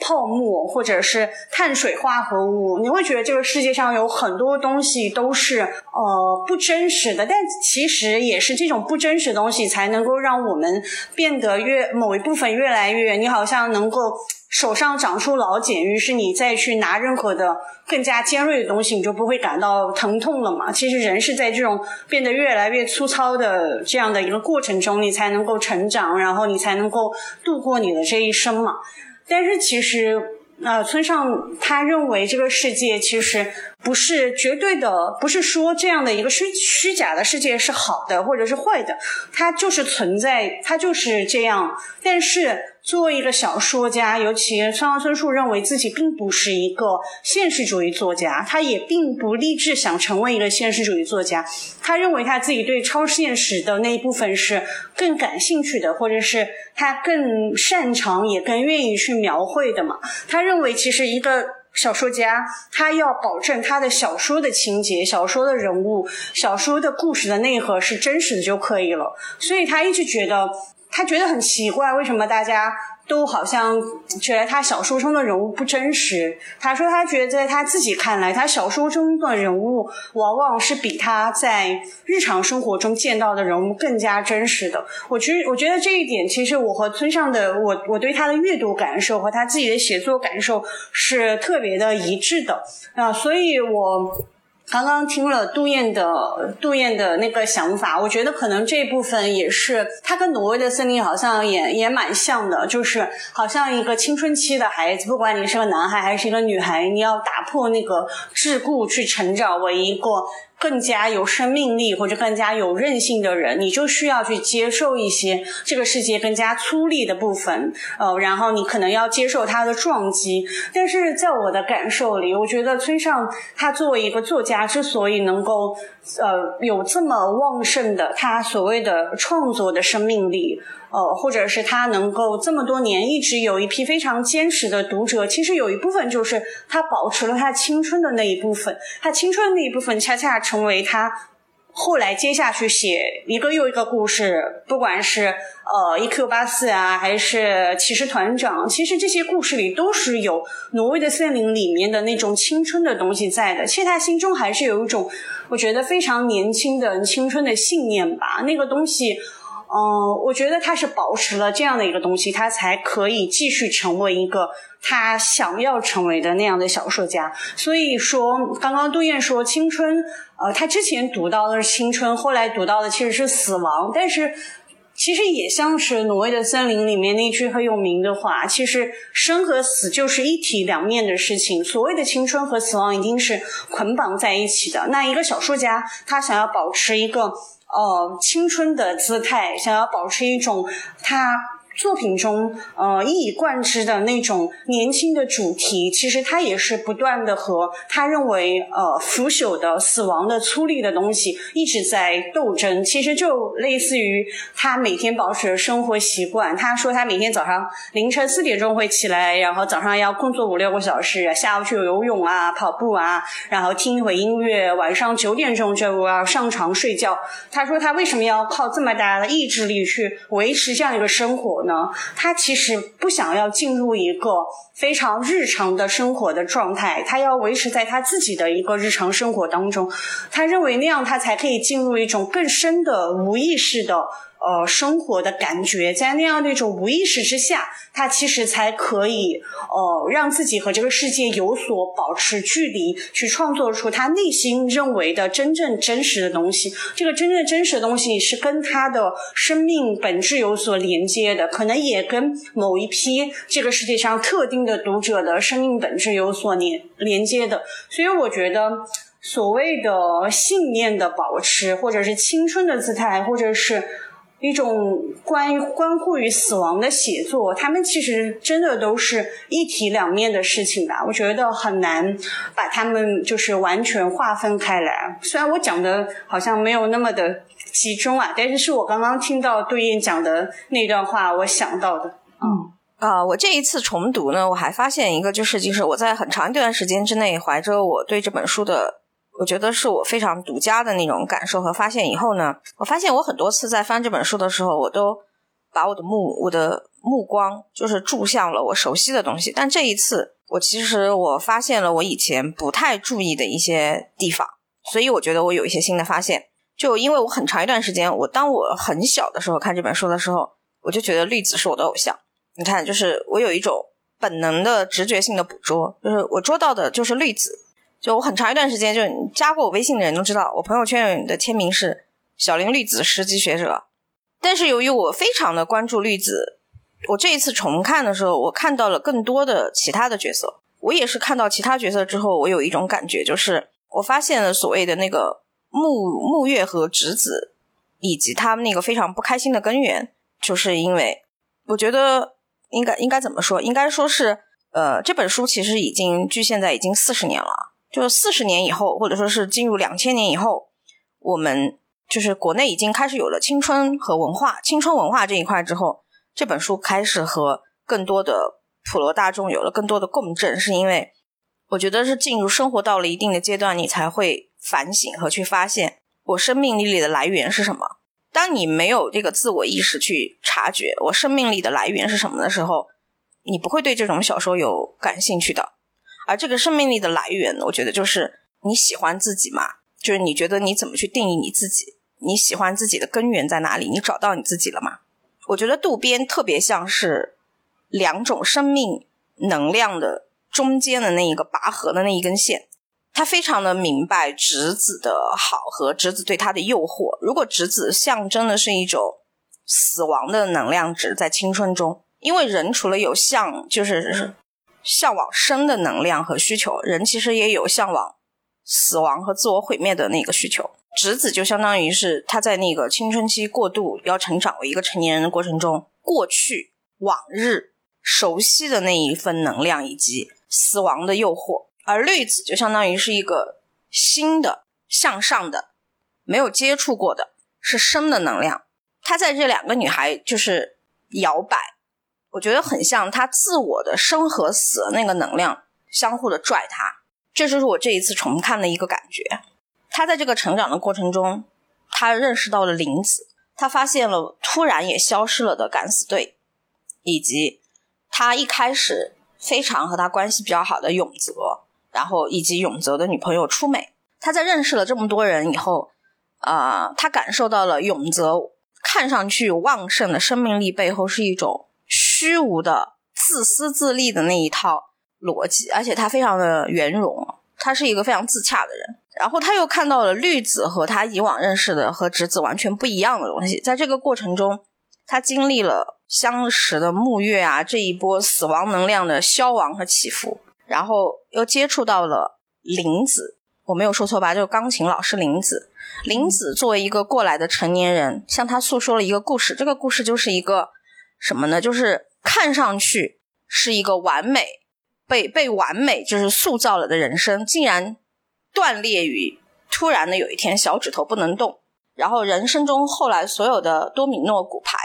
泡沫或者是碳水化合物，你会觉得这个世界上有很多东西都是呃不真实的，但其实也是这种不真实的东西才能够让我们变得越某一部分越来越，你好像能够手上长出老茧，于是你再去拿任何的更加尖锐的东西，你就不会感到疼痛了嘛。其实人是在这种变得越来越粗糙的这样的一个过程中，你才能够成长，然后你才能够度过你的这一生嘛。但是其实，呃，村上他认为这个世界其实不是绝对的，不是说这样的一个虚虚假的世界是好的或者是坏的，它就是存在，它就是这样。但是。作为一个小说家，尤其村上春树认为自己并不是一个现实主义作家，他也并不立志想成为一个现实主义作家。他认为他自己对超现实的那一部分是更感兴趣的，或者是他更擅长也更愿意去描绘的嘛。他认为，其实一个小说家，他要保证他的小说的情节、小说的人物、小说的故事的内核是真实的就可以了。所以他一直觉得。他觉得很奇怪，为什么大家都好像觉得他小说中的人物不真实？他说他觉得他自己看来，他小说中的人物往往是比他在日常生活中见到的人物更加真实的。我觉我觉得这一点，其实我和村上的我我对他的阅读感受和他自己的写作感受是特别的一致的啊，所以我。刚刚听了杜燕的杜燕的那个想法，我觉得可能这部分也是他跟挪威的森林好像也也蛮像的，就是好像一个青春期的孩子，不管你是个男孩还是一个女孩，你要打破那个桎梏去成长为一个。更加有生命力或者更加有韧性的人，你就需要去接受一些这个世界更加粗粝的部分，呃，然后你可能要接受它的撞击。但是在我的感受里，我觉得村上他作为一个作家，之所以能够呃有这么旺盛的他所谓的创作的生命力。呃，或者是他能够这么多年一直有一批非常坚实的读者，其实有一部分就是他保持了他青春的那一部分，他青春的那一部分恰恰成为他后来接下去写一个又一个故事，不管是呃 E Q 八四啊，还是骑士团长，其实这些故事里都是有挪威的森林里面的那种青春的东西在的，其实他心中还是有一种我觉得非常年轻的青春的信念吧，那个东西。嗯，我觉得他是保持了这样的一个东西，他才可以继续成为一个他想要成为的那样的小说家。所以说，刚刚杜燕说青春，呃，他之前读到的是青春，后来读到的其实是死亡。但是，其实也像是挪威的森林里面那句很有名的话：，其实生和死就是一体两面的事情。所谓的青春和死亡一定是捆绑在一起的。那一个小说家，他想要保持一个。呃，青春的姿态，想要保持一种他。作品中，呃，一以贯之的那种年轻的主题，其实他也是不断的和他认为呃腐朽的、死亡的、粗粝的东西一直在斗争。其实就类似于他每天保持的生活习惯。他说他每天早上凌晨四点钟会起来，然后早上要工作五六个小时，下午去游泳啊、跑步啊，然后听一会音乐，晚上九点钟就要上床睡觉。他说他为什么要靠这么大的意志力去维持这样一个生活？呢，他其实不想要进入一个非常日常的生活的状态，他要维持在他自己的一个日常生活当中。他认为那样他才可以进入一种更深的无意识的。呃，生活的感觉，在那样的一种无意识之下，他其实才可以呃，让自己和这个世界有所保持距离，去创作出他内心认为的真正真实的东西。这个真正真实的东西是跟他的生命本质有所连接的，可能也跟某一批这个世界上特定的读者的生命本质有所连连接的。所以，我觉得。所谓的信念的保持，或者是青春的姿态，或者是一种关于关乎于死亡的写作，他们其实真的都是一体两面的事情吧。我觉得很难把他们就是完全划分开来。虽然我讲的好像没有那么的集中啊，但是是我刚刚听到对应讲的那段话，我想到的。嗯。啊，我这一次重读呢，我还发现一个，就是就是我在很长一段时间之内，怀着我对这本书的，我觉得是我非常独家的那种感受和发现以后呢，我发现我很多次在翻这本书的时候，我都把我的目我的目光就是注向了我熟悉的东西，但这一次我其实我发现了我以前不太注意的一些地方，所以我觉得我有一些新的发现。就因为我很长一段时间，我当我很小的时候看这本书的时候，我就觉得绿子是我的偶像。你看，就是我有一种本能的直觉性的捕捉，就是我捉到的就是绿子。就我很长一段时间，就加过我微信的人都知道，我朋友圈的签名是“小林绿子十级学者”。但是由于我非常的关注绿子，我这一次重看的时候，我看到了更多的其他的角色。我也是看到其他角色之后，我有一种感觉，就是我发现了所谓的那个木木月和直子，以及他们那个非常不开心的根源，就是因为我觉得。应该应该怎么说？应该说是，呃，这本书其实已经距现在已经四十年了。就是四十年以后，或者说是进入两千年以后，我们就是国内已经开始有了青春和文化、青春文化这一块之后，这本书开始和更多的普罗大众有了更多的共振。是因为我觉得是进入生活到了一定的阶段，你才会反省和去发现我生命力里的来源是什么。当你没有这个自我意识去察觉我生命力的来源是什么的时候，你不会对这种小说有感兴趣的。而这个生命力的来源，我觉得就是你喜欢自己嘛，就是你觉得你怎么去定义你自己，你喜欢自己的根源在哪里？你找到你自己了吗？我觉得渡边特别像是两种生命能量的中间的那一个拔河的那一根线。他非常的明白直子的好和直子对他的诱惑。如果直子象征的是一种死亡的能量值在青春中，因为人除了有像就是向往生的能量和需求，人其实也有向往死亡和自我毁灭的那个需求。直子就相当于是他在那个青春期过渡要成长为一个成年人的过程中，过去往日熟悉的那一份能量以及死亡的诱惑。而绿子就相当于是一个新的向上的，没有接触过的，是生的能量。他在这两个女孩就是摇摆，我觉得很像他自我的生和死那个能量相互的拽他。这就是我这一次重看的一个感觉。他在这个成长的过程中，他认识到了林子，他发现了突然也消失了的敢死队，以及他一开始非常和他关系比较好的永泽。然后以及永泽的女朋友初美，他在认识了这么多人以后，啊，他感受到了永泽看上去旺盛的生命力背后是一种虚无的自私自利的那一套逻辑，而且他非常的圆融，他是一个非常自洽的人。然后他又看到了绿子和他以往认识的和直子完全不一样的东西，在这个过程中，他经历了相识的沐月啊这一波死亡能量的消亡和起伏。然后又接触到了林子，我没有说错吧？就是钢琴老师林子。林子作为一个过来的成年人，向他诉说了一个故事。这个故事就是一个什么呢？就是看上去是一个完美，被被完美就是塑造了的人生，竟然断裂于突然的有一天小指头不能动，然后人生中后来所有的多米诺骨牌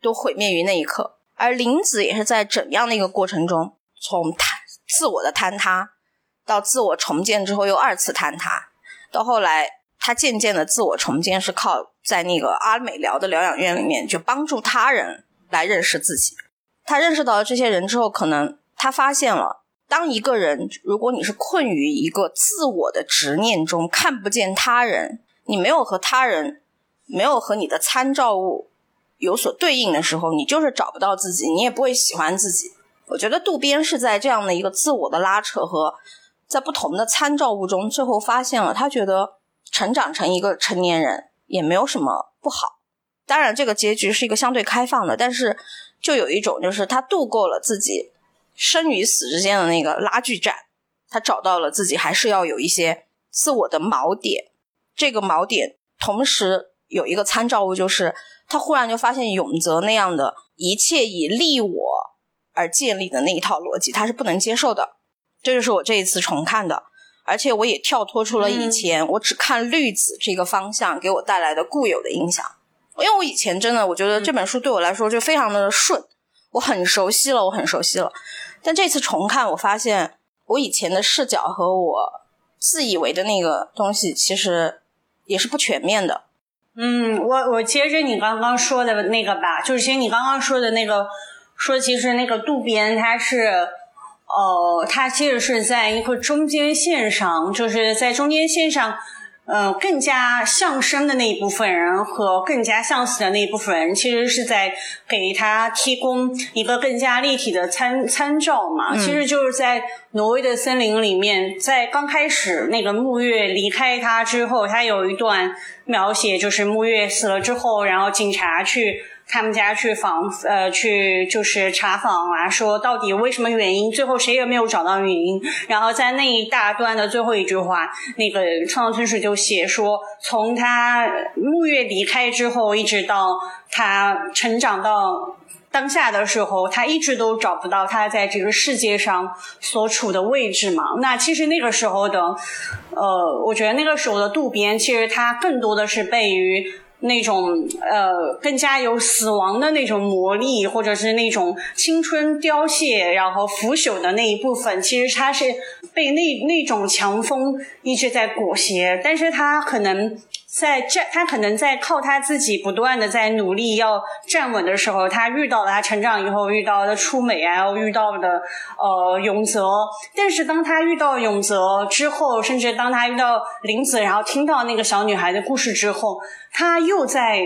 都毁灭于那一刻。而林子也是在怎样的一个过程中，从他。自我的坍塌，到自我重建之后又二次坍塌，到后来他渐渐的自我重建是靠在那个阿美疗的疗养院里面，就帮助他人来认识自己。他认识到了这些人之后，可能他发现了，当一个人如果你是困于一个自我的执念中，看不见他人，你没有和他人，没有和你的参照物有所对应的时候，你就是找不到自己，你也不会喜欢自己。我觉得渡边是在这样的一个自我的拉扯和在不同的参照物中，最后发现了他觉得成长成一个成年人也没有什么不好。当然，这个结局是一个相对开放的，但是就有一种就是他度过了自己生与死之间的那个拉锯战，他找到了自己还是要有一些自我的锚点。这个锚点同时有一个参照物，就是他忽然就发现永泽那样的一切以利我而建立的那一套逻辑，他是不能接受的。这就是我这一次重看的，而且我也跳脱出了以前我只看绿子这个方向给我带来的固有的印象。因为我以前真的我觉得这本书对我来说就非常的顺，我很熟悉了，我很熟悉了。但这次重看，我发现我以前的视角和我自以为的那个东西，其实也是不全面的。嗯，我我接着你刚刚说的那个吧，就是其实你刚刚说的那个，说其实那个渡边他是，哦，他其实是在一个中间线上，就是在中间线上。呃，更加向生的那一部分人和更加向死的那一部分人，其实是在给他提供一个更加立体的参参照嘛。其实就是在挪威的森林里面，在刚开始那个木月离开他之后，他有一段描写，就是木月死了之后，然后警察去。他们家去访，呃，去就是查访啊，说到底为什么原因？最后谁也没有找到原因。然后在那一大段的最后一句话，那个创造村水就写说，从他木月离开之后，一直到他成长到当下的时候，他一直都找不到他在这个世界上所处的位置嘛。那其实那个时候的，呃，我觉得那个时候的渡边，其实他更多的是被于。那种呃，更加有死亡的那种魔力，或者是那种青春凋谢然后腐朽的那一部分，其实他是被那那种强风一直在裹挟，但是他可能。在站，他可能在靠他自己不断的在努力要站稳的时候，他遇到了他成长以后遇到的出美然后遇到的呃永泽。但是当他遇到永泽之后，甚至当他遇到林子，然后听到那个小女孩的故事之后，他又在。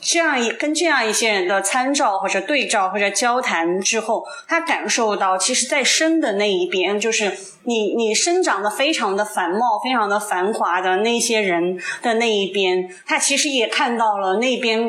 这样一跟这样一些人的参照或者对照或者交谈之后，他感受到，其实，在生的那一边，就是你你生长的非常的繁茂、非常的繁华的那些人的那一边，他其实也看到了那边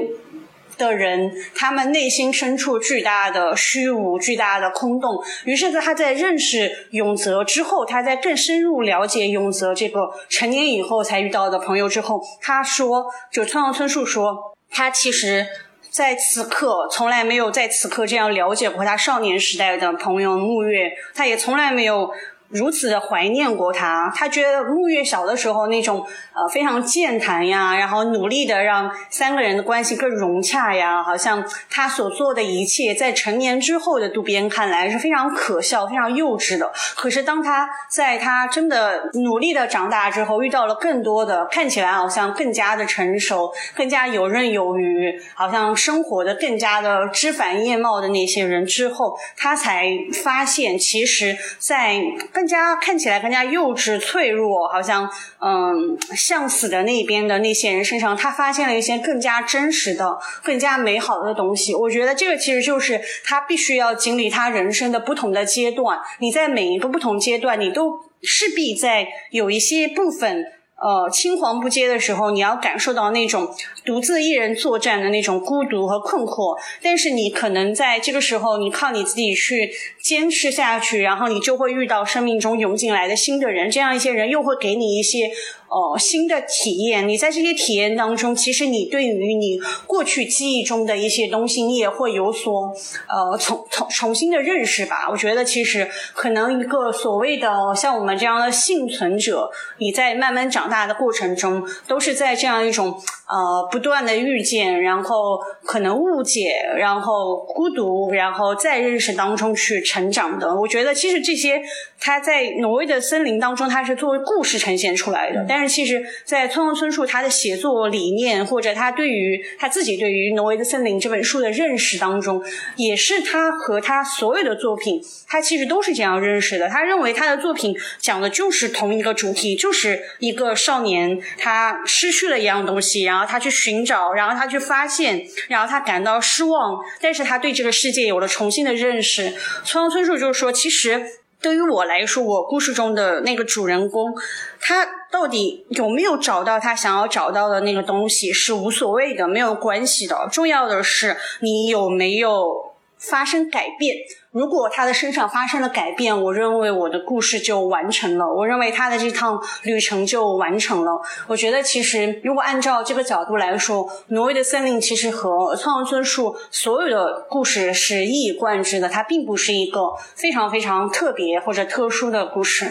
的人，他们内心深处巨大的虚无、巨大的空洞。于是，在他在认识永泽之后，他在更深入了解永泽这个成年以后才遇到的朋友之后，他说，就村上春树说。他其实在此刻从来没有在此刻这样了解过他少年时代的朋友木月，他也从来没有。如此的怀念过他，他觉得木月小的时候那种呃非常健谈呀，然后努力的让三个人的关系更融洽呀，好像他所做的一切在成年之后的渡边看来是非常可笑、非常幼稚的。可是当他在他真的努力的长大之后，遇到了更多的看起来好像更加的成熟、更加游刃有余，好像生活的更加的枝繁叶茂的那些人之后，他才发现，其实，在更更加看起来更加幼稚、脆弱，好像嗯，向死的那边的那些人身上，他发现了一些更加真实的、更加美好的东西。我觉得这个其实就是他必须要经历他人生的不同的阶段。你在每一个不同阶段，你都势必在有一些部分。呃，青黄不接的时候，你要感受到那种独自一人作战的那种孤独和困惑。但是你可能在这个时候，你靠你自己去坚持下去，然后你就会遇到生命中涌进来的新的人，这样一些人又会给你一些。哦，新的体验，你在这些体验当中，其实你对于你过去记忆中的一些东西，你也会有所呃重重重新的认识吧。我觉得其实可能一个所谓的像我们这样的幸存者，你在慢慢长大的过程中，都是在这样一种呃不断的遇见，然后可能误解，然后孤独，然后在认识当中去成长的。我觉得其实这些他在挪威的森林当中，它是作为故事呈现出来的，但是。其实，在村上春树他的写作理念，或者他对于他自己对于《挪威的森林》这本书的认识当中，也是他和他所有的作品，他其实都是这样认识的。他认为他的作品讲的就是同一个主题，就是一个少年他失去了一样东西，然后他去寻找，然后他去发现，然后他感到失望，但是他对这个世界有了重新的认识。村上春树就是说，其实。对于我来说，我故事中的那个主人公，他到底有没有找到他想要找到的那个东西是无所谓的，没有关系的。重要的是你有没有发生改变。如果他的身上发生了改变，我认为我的故事就完成了。我认为他的这趟旅程就完成了。我觉得其实如果按照这个角度来说，《挪威的森林》其实和《苍王村树》所有的故事是一以贯之的。它并不是一个非常非常特别或者特殊的故事。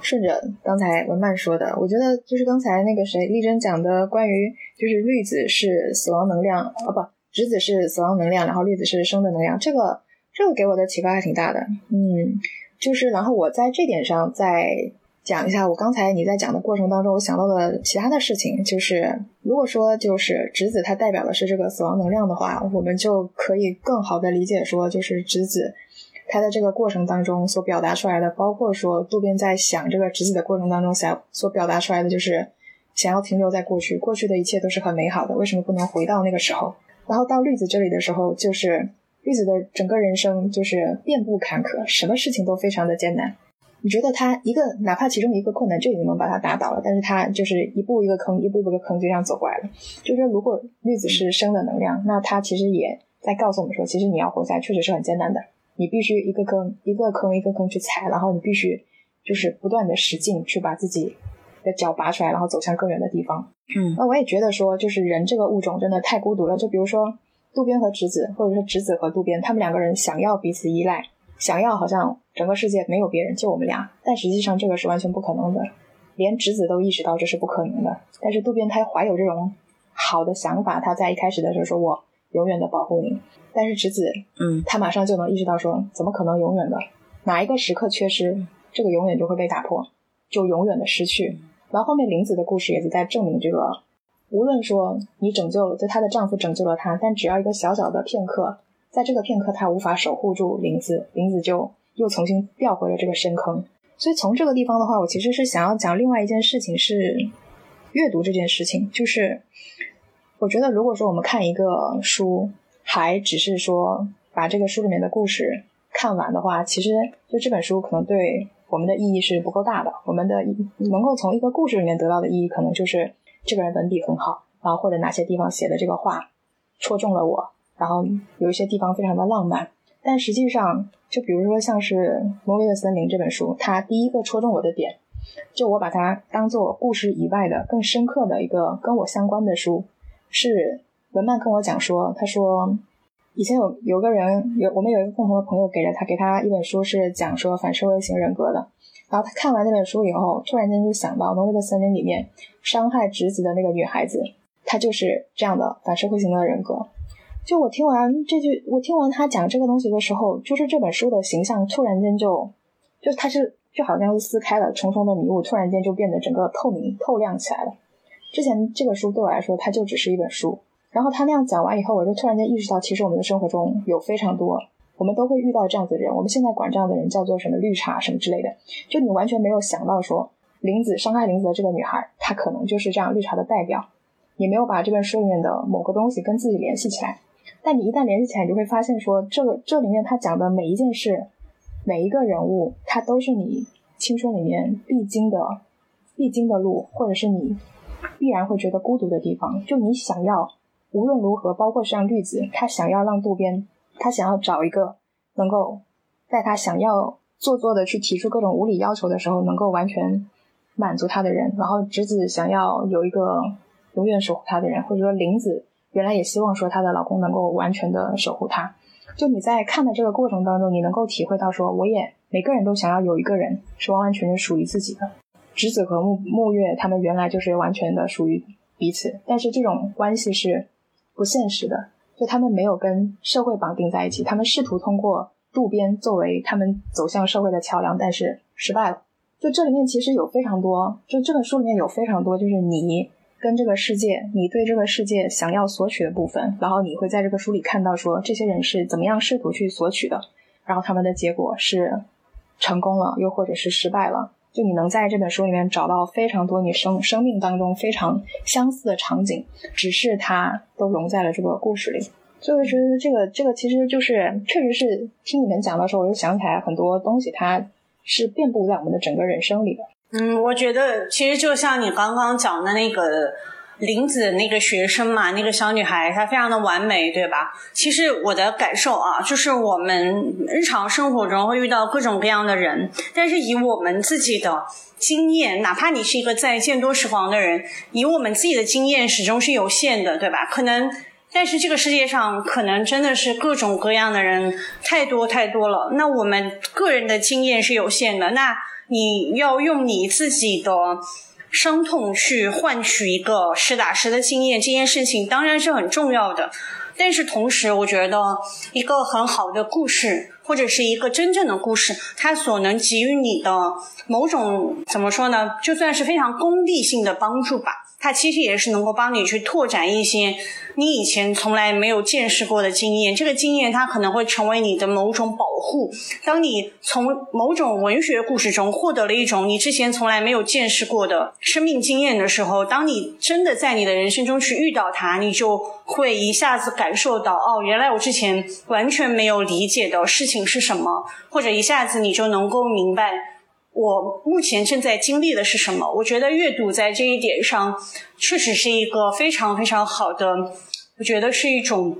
顺着刚才文曼说的，我觉得就是刚才那个谁丽珍讲的关于就是绿子是死亡能量哦不，质子是死亡能量，然后绿子是生的能量，这个。这个给我的启发还挺大的，嗯，就是然后我在这点上再讲一下，我刚才你在讲的过程当中，我想到的其他的事情，就是如果说就是质子它代表的是这个死亡能量的话，我们就可以更好的理解说，就是质子他在这个过程当中所表达出来的，包括说渡边在想这个质子的过程当中想所表达出来的，就是想要停留在过去，过去的一切都是很美好的，为什么不能回到那个时候？然后到绿子这里的时候，就是。绿子的整个人生就是遍布坎坷，什么事情都非常的艰难。你觉得他一个哪怕其中一个困难就已经能把他打倒了，但是他就是一步一个坑，一步一个坑就这样走过来了。就是说，如果绿子是生的能量，那他其实也在告诉我们说，其实你要活下来确实是很艰难的。你必须一个坑一个坑一个坑去踩，然后你必须就是不断的使劲去把自己的脚拔出来，然后走向更远的地方。嗯，那我也觉得说，就是人这个物种真的太孤独了。就比如说。渡边和直子，或者说直子和渡边，他们两个人想要彼此依赖，想要好像整个世界没有别人，就我们俩。但实际上这个是完全不可能的，连直子都意识到这是不可能的。但是渡边他怀有这种好的想法，他在一开始的时候说：“我永远的保护你。”但是直子，嗯，他马上就能意识到说：“怎么可能永远的？哪一个时刻缺失，这个永远就会被打破，就永远的失去。”然后后面玲子的故事也是在证明这个。无论说你拯救了，就她的丈夫拯救了她，但只要一个小小的片刻，在这个片刻她无法守护住林子，林子就又重新掉回了这个深坑。所以从这个地方的话，我其实是想要讲另外一件事情，是阅读这件事情。就是我觉得，如果说我们看一个书，还只是说把这个书里面的故事看完的话，其实就这本书可能对我们的意义是不够大的。我们的能够从一个故事里面得到的意义，可能就是。这个人文笔很好，然后或者哪些地方写的这个话戳中了我，然后有一些地方非常的浪漫，但实际上，就比如说像是《挪威的森林》这本书，它第一个戳中我的点，就我把它当做故事以外的更深刻的一个跟我相关的书，是文曼跟我讲说，他说以前有有个人有我们有一个共同的朋友给了他给他一本书是讲说反社会型人格的。然后他看完那本书以后，突然间就想到《挪威的森林》里面伤害侄子的那个女孩子，她就是这样的反社会型的人格。就我听完这句，我听完他讲这个东西的时候，就是这本书的形象突然间就，就它是就好像是撕开了重重的迷雾，突然间就变得整个透明透亮起来了。之前这个书对我来说，它就只是一本书。然后他那样讲完以后，我就突然间意识到，其实我们的生活中有非常多。我们都会遇到这样子的人，我们现在管这样的人叫做什么绿茶什么之类的。就你完全没有想到说，林子伤害林子的这个女孩，她可能就是这样绿茶的代表。你没有把这本书里面的某个东西跟自己联系起来，但你一旦联系起来，你就会发现说，这个这里面他讲的每一件事，每一个人物，他都是你青春里面必经的必经的路，或者是你必然会觉得孤独的地方。就你想要无论如何，包括像绿子，他想要让渡边。他想要找一个能够在他想要做作的去提出各种无理要求的时候，能够完全满足他的人。然后直子想要有一个永远守护他的人，或者说玲子原来也希望说她的老公能够完全的守护她。就你在看的这个过程当中，你能够体会到说，我也每个人都想要有一个人是完完全全属于自己的。直子和木木月他们原来就是完全的属于彼此，但是这种关系是不现实的。就他们没有跟社会绑定在一起，他们试图通过渡边作为他们走向社会的桥梁，但是失败了。就这里面其实有非常多，就这本书里面有非常多，就是你跟这个世界，你对这个世界想要索取的部分，然后你会在这个书里看到说这些人是怎么样试图去索取的，然后他们的结果是成功了，又或者是失败了。就你能在这本书里面找到非常多你生生命当中非常相似的场景，只是它都融在了这个故事里。所以我觉得这个这个其实就是确实是听你们讲的时候，我就想起来很多东西，它是遍布在我们的整个人生里的。嗯，我觉得其实就像你刚刚讲的那个林子那个学生嘛，那个小女孩她非常的完美，对吧？其实我的感受啊，就是我们日常生活中会遇到各种各样的人，但是以我们自己的经验，哪怕你是一个在见多识广的人，以我们自己的经验始终是有限的，对吧？可能。但是这个世界上可能真的是各种各样的人太多太多了。那我们个人的经验是有限的，那你要用你自己的伤痛去换取一个实打实的经验，这件事情当然是很重要的。但是同时，我觉得一个很好的故事，或者是一个真正的故事，它所能给予你的某种怎么说呢？就算是非常功利性的帮助吧。它其实也是能够帮你去拓展一些你以前从来没有见识过的经验。这个经验它可能会成为你的某种保护。当你从某种文学故事中获得了一种你之前从来没有见识过的生命经验的时候，当你真的在你的人生中去遇到它，你就会一下子感受到哦，原来我之前完全没有理解的事情是什么，或者一下子你就能够明白。我目前正在经历的是什么？我觉得阅读在这一点上确实是一个非常非常好的，我觉得是一种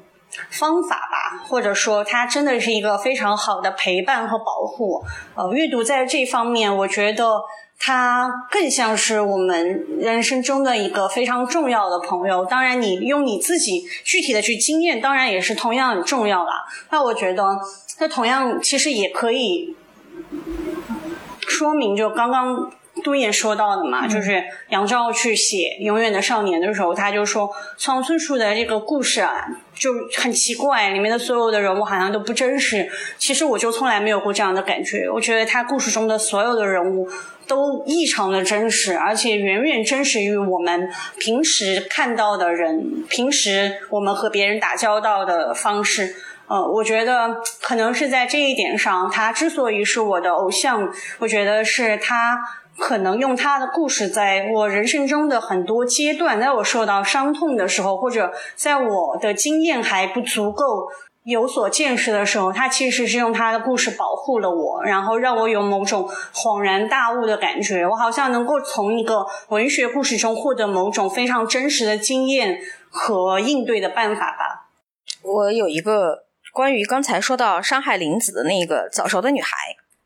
方法吧，或者说它真的是一个非常好的陪伴和保护。呃，阅读在这方面，我觉得它更像是我们人生中的一个非常重要的朋友。当然，你用你自己具体的去经验，当然也是同样很重要啦。那我觉得，它同样其实也可以。说明就刚刚杜燕说到的嘛，就是杨照去写《永远的少年》的时候，他就说仓村树的这个故事啊，就很奇怪，里面的所有的人物好像都不真实。其实我就从来没有过这样的感觉，我觉得他故事中的所有的人物都异常的真实，而且远远真实于我们平时看到的人，平时我们和别人打交道的方式。呃，我觉得可能是在这一点上，他之所以是我的偶像，我觉得是他可能用他的故事，在我人生中的很多阶段，在我受到伤痛的时候，或者在我的经验还不足够有所见识的时候，他其实是用他的故事保护了我，然后让我有某种恍然大悟的感觉，我好像能够从一个文学故事中获得某种非常真实的经验和应对的办法吧。我有一个。关于刚才说到伤害林子的那个早熟的女孩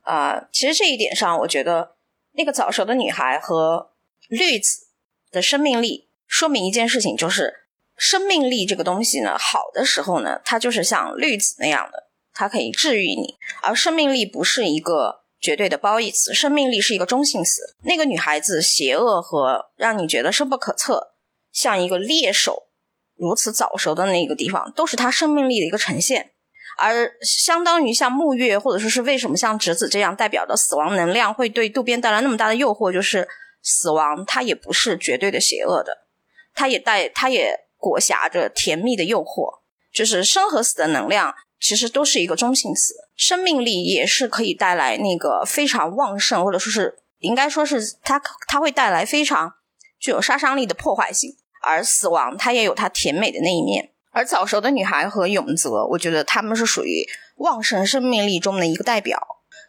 啊，其实这一点上，我觉得那个早熟的女孩和绿子的生命力说明一件事情，就是生命力这个东西呢，好的时候呢，它就是像绿子那样的，它可以治愈你；而生命力不是一个绝对的褒义词，生命力是一个中性词。那个女孩子邪恶和让你觉得深不可测，像一个猎手如此早熟的那个地方，都是她生命力的一个呈现。而相当于像木月，或者说是为什么像直子这样代表的死亡能量会对渡边带来那么大的诱惑，就是死亡它也不是绝对的邪恶的，它也带它也裹挟着甜蜜的诱惑，就是生和死的能量其实都是一个中性词，生命力也是可以带来那个非常旺盛，或者说是应该说是它它会带来非常具有杀伤力的破坏性，而死亡它也有它甜美的那一面。而早熟的女孩和永泽，我觉得他们是属于旺盛生命力中的一个代表。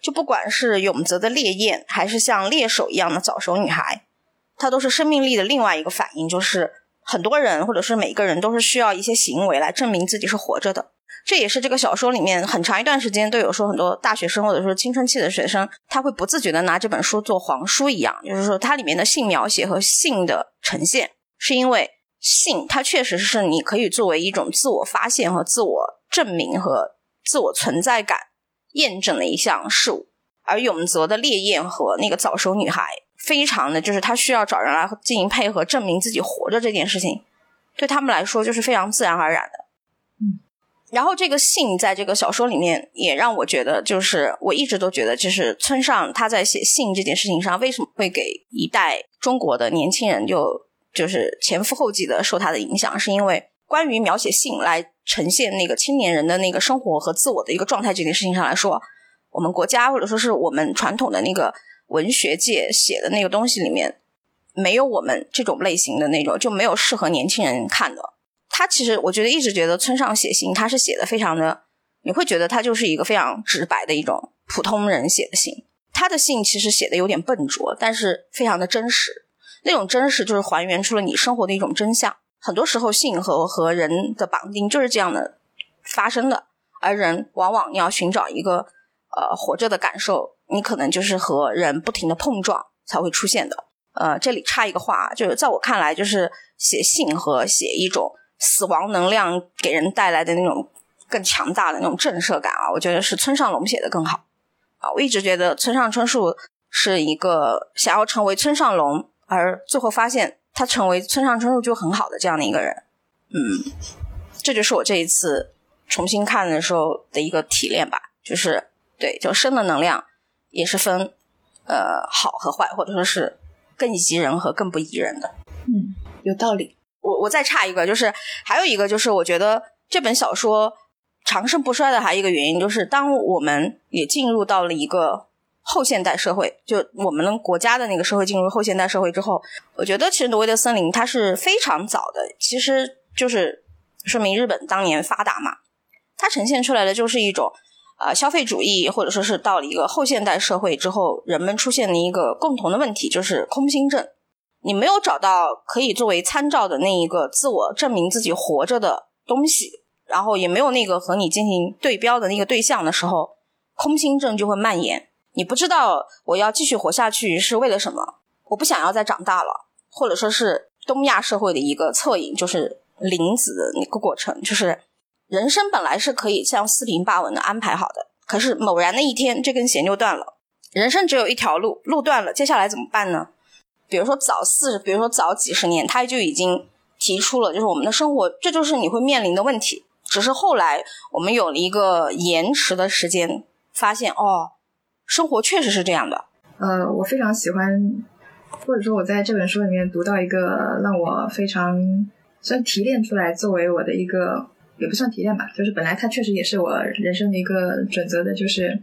就不管是永泽的烈焰，还是像猎手一样的早熟女孩，她都是生命力的另外一个反应。就是很多人，或者是每个人，都是需要一些行为来证明自己是活着的。这也是这个小说里面很长一段时间都有说，很多大学生或者说青春期的学生，他会不自觉的拿这本书做黄书一样。就是说，它里面的性描写和性的呈现，是因为。性，它确实是你可以作为一种自我发现和自我证明和自我存在感验证的一项事物。而永泽的烈焰和那个早熟女孩，非常的就是他需要找人来进行配合，证明自己活着这件事情，对他们来说就是非常自然而然的。嗯，然后这个性在这个小说里面也让我觉得，就是我一直都觉得，就是村上他在写性这件事情上，为什么会给一代中国的年轻人就。就是前赴后继的受他的影响，是因为关于描写性来呈现那个青年人的那个生活和自我的一个状态这件事情上来说，我们国家或者说是我们传统的那个文学界写的那个东西里面，没有我们这种类型的那种就没有适合年轻人看的。他其实我觉得一直觉得村上写信，他是写的非常的，你会觉得他就是一个非常直白的一种普通人写的信。他的信其实写的有点笨拙，但是非常的真实。那种真实就是还原出了你生活的一种真相。很多时候，性和和人的绑定就是这样的发生的，而人往往你要寻找一个呃活着的感受，你可能就是和人不停的碰撞才会出现的。呃，这里插一个话啊，就是在我看来，就是写性和写一种死亡能量给人带来的那种更强大的那种震慑感啊，我觉得是村上龙写的更好啊。我一直觉得村上春树是一个想要成为村上龙，而最后发现。他成为村上春树就很好的这样的一个人，嗯，这就是我这一次重新看的时候的一个提炼吧，就是对，就生的能量也是分呃好和坏，或者说是更宜人和更不宜人的。嗯，有道理。我我再插一个，就是还有一个就是我觉得这本小说长盛不衰的还有一个原因，就是当我们也进入到了一个。后现代社会，就我们国家的那个社会进入后现代社会之后，我觉得其实挪威的森林它是非常早的，其实就是说明日本当年发达嘛。它呈现出来的就是一种啊消费主义，或者说是到了一个后现代社会之后，人们出现的一个共同的问题就是空心症。你没有找到可以作为参照的那一个自我证明自己活着的东西，然后也没有那个和你进行对标的那个对象的时候，空心症就会蔓延。你不知道我要继续活下去是为了什么？我不想要再长大了，或者说是东亚社会的一个侧影，就是林子的那个过程，就是人生本来是可以像四平八稳的安排好的，可是某然的一天这根弦就断了。人生只有一条路，路断了，接下来怎么办呢？比如说早四，比如说早几十年，他就已经提出了，就是我们的生活，这就是你会面临的问题。只是后来我们有了一个延迟的时间，发现哦。生活确实是这样的。呃，我非常喜欢，或者说我在这本书里面读到一个让我非常算提炼出来作为我的一个，也不算提炼吧，就是本来它确实也是我人生的一个准则的，就是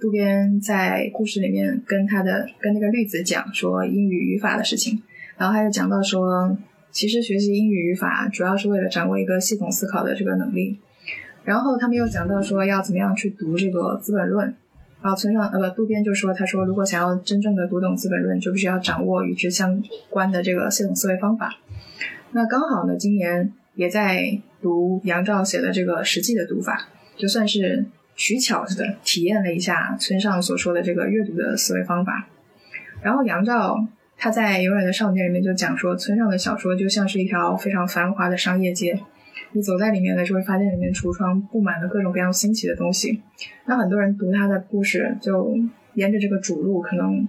渡边在故事里面跟他的跟那个绿子讲说英语语法的事情，然后他就讲到说，其实学习英语语法主要是为了掌握一个系统思考的这个能力，然后他们又讲到说要怎么样去读这个《资本论》。然后村上呃不渡边就说他说如果想要真正的读懂《资本论》，就必须要掌握与之相关的这个系统思维方法。那刚好呢，今年也在读杨照写的这个实际的读法，就算是取巧似的体验了一下村上所说的这个阅读的思维方法。然后杨照他在《永远的少年》里面就讲说，村上的小说就像是一条非常繁华的商业街。你走在里面呢，就会发现里面橱窗布满了各种各样新奇的东西。那很多人读他的故事，就沿着这个主路，可能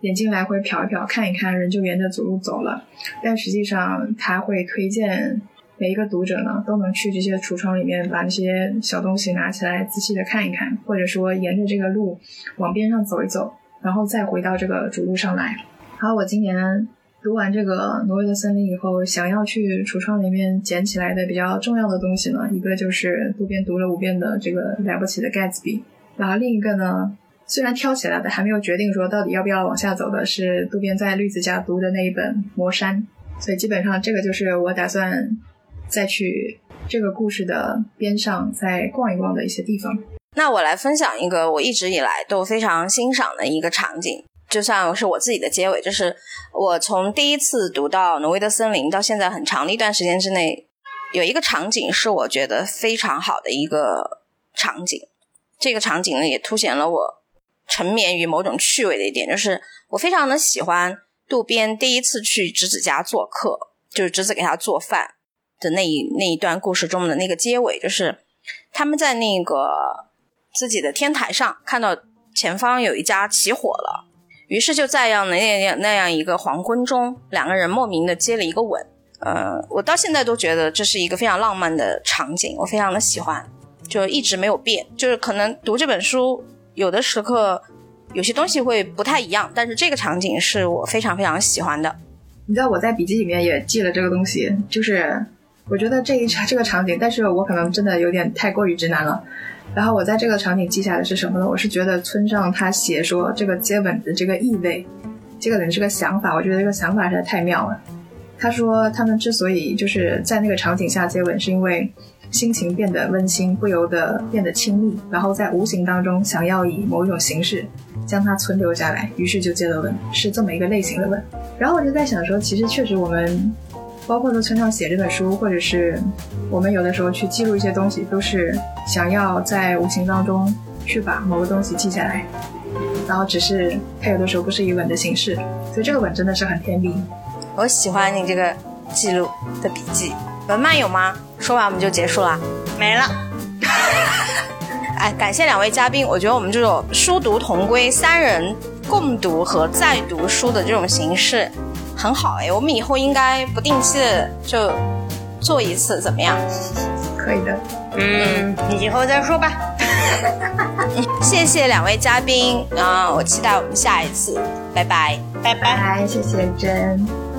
眼睛来回瞟一瞟，看一看，人就沿着主路走了。但实际上，他会推荐每一个读者呢，都能去这些橱窗里面，把那些小东西拿起来，仔细的看一看，或者说沿着这个路往边上走一走，然后再回到这个主路上来。好，我今年。读完这个《挪威的森林》以后，想要去橱窗里面捡起来的比较重要的东西呢，一个就是渡边读了五遍的这个了不起的盖茨比，然后另一个呢，虽然挑起来的还没有决定说到底要不要往下走的是渡边在绿子家读的那一本《魔山》，所以基本上这个就是我打算再去这个故事的边上再逛一逛的一些地方。那我来分享一个我一直以来都非常欣赏的一个场景。就算是我自己的结尾，就是我从第一次读到《挪威的森林》到现在很长的一段时间之内，有一个场景是我觉得非常好的一个场景。这个场景呢，也凸显了我沉湎于某种趣味的一点，就是我非常的喜欢渡边第一次去直子家做客，就是直子给他做饭的那一那一段故事中的那个结尾，就是他们在那个自己的天台上看到前方有一家起火了。于是就在样那样那样一个黄昏中，两个人莫名的接了一个吻。呃，我到现在都觉得这是一个非常浪漫的场景，我非常的喜欢，就一直没有变。就是可能读这本书，有的时刻有些东西会不太一样，但是这个场景是我非常非常喜欢的。你知道我在笔记里面也记了这个东西，就是我觉得这一这个场景，但是我可能真的有点太过于直男了。然后我在这个场景记下的是什么呢？我是觉得村上他写说这个接吻的这个意味，这个人这个想法，我觉得这个想法实在太妙了。他说他们之所以就是在那个场景下接吻，是因为心情变得温馨，不由得变得亲密，然后在无形当中想要以某一种形式将它存留下来，于是就接了吻，是这么一个类型的吻。然后我就在想说，其实确实我们，包括在村上写这本书，或者是我们有的时候去记录一些东西，都是想要在无形当中去把某个东西记下来，然后只是它有的时候不是以吻的形式，所以这个吻真的是很甜蜜。我喜欢你这个记录的笔记。文漫有吗？说完我们就结束了。没了。哎，感谢两位嘉宾，我觉得我们这种书读同归，三人共读和再读书的这种形式很好哎，我们以后应该不定期的就做一次，怎么样？可以的。嗯，你以后再说吧。谢谢两位嘉宾啊，我期待我们下一次，拜拜，拜拜，谢谢真。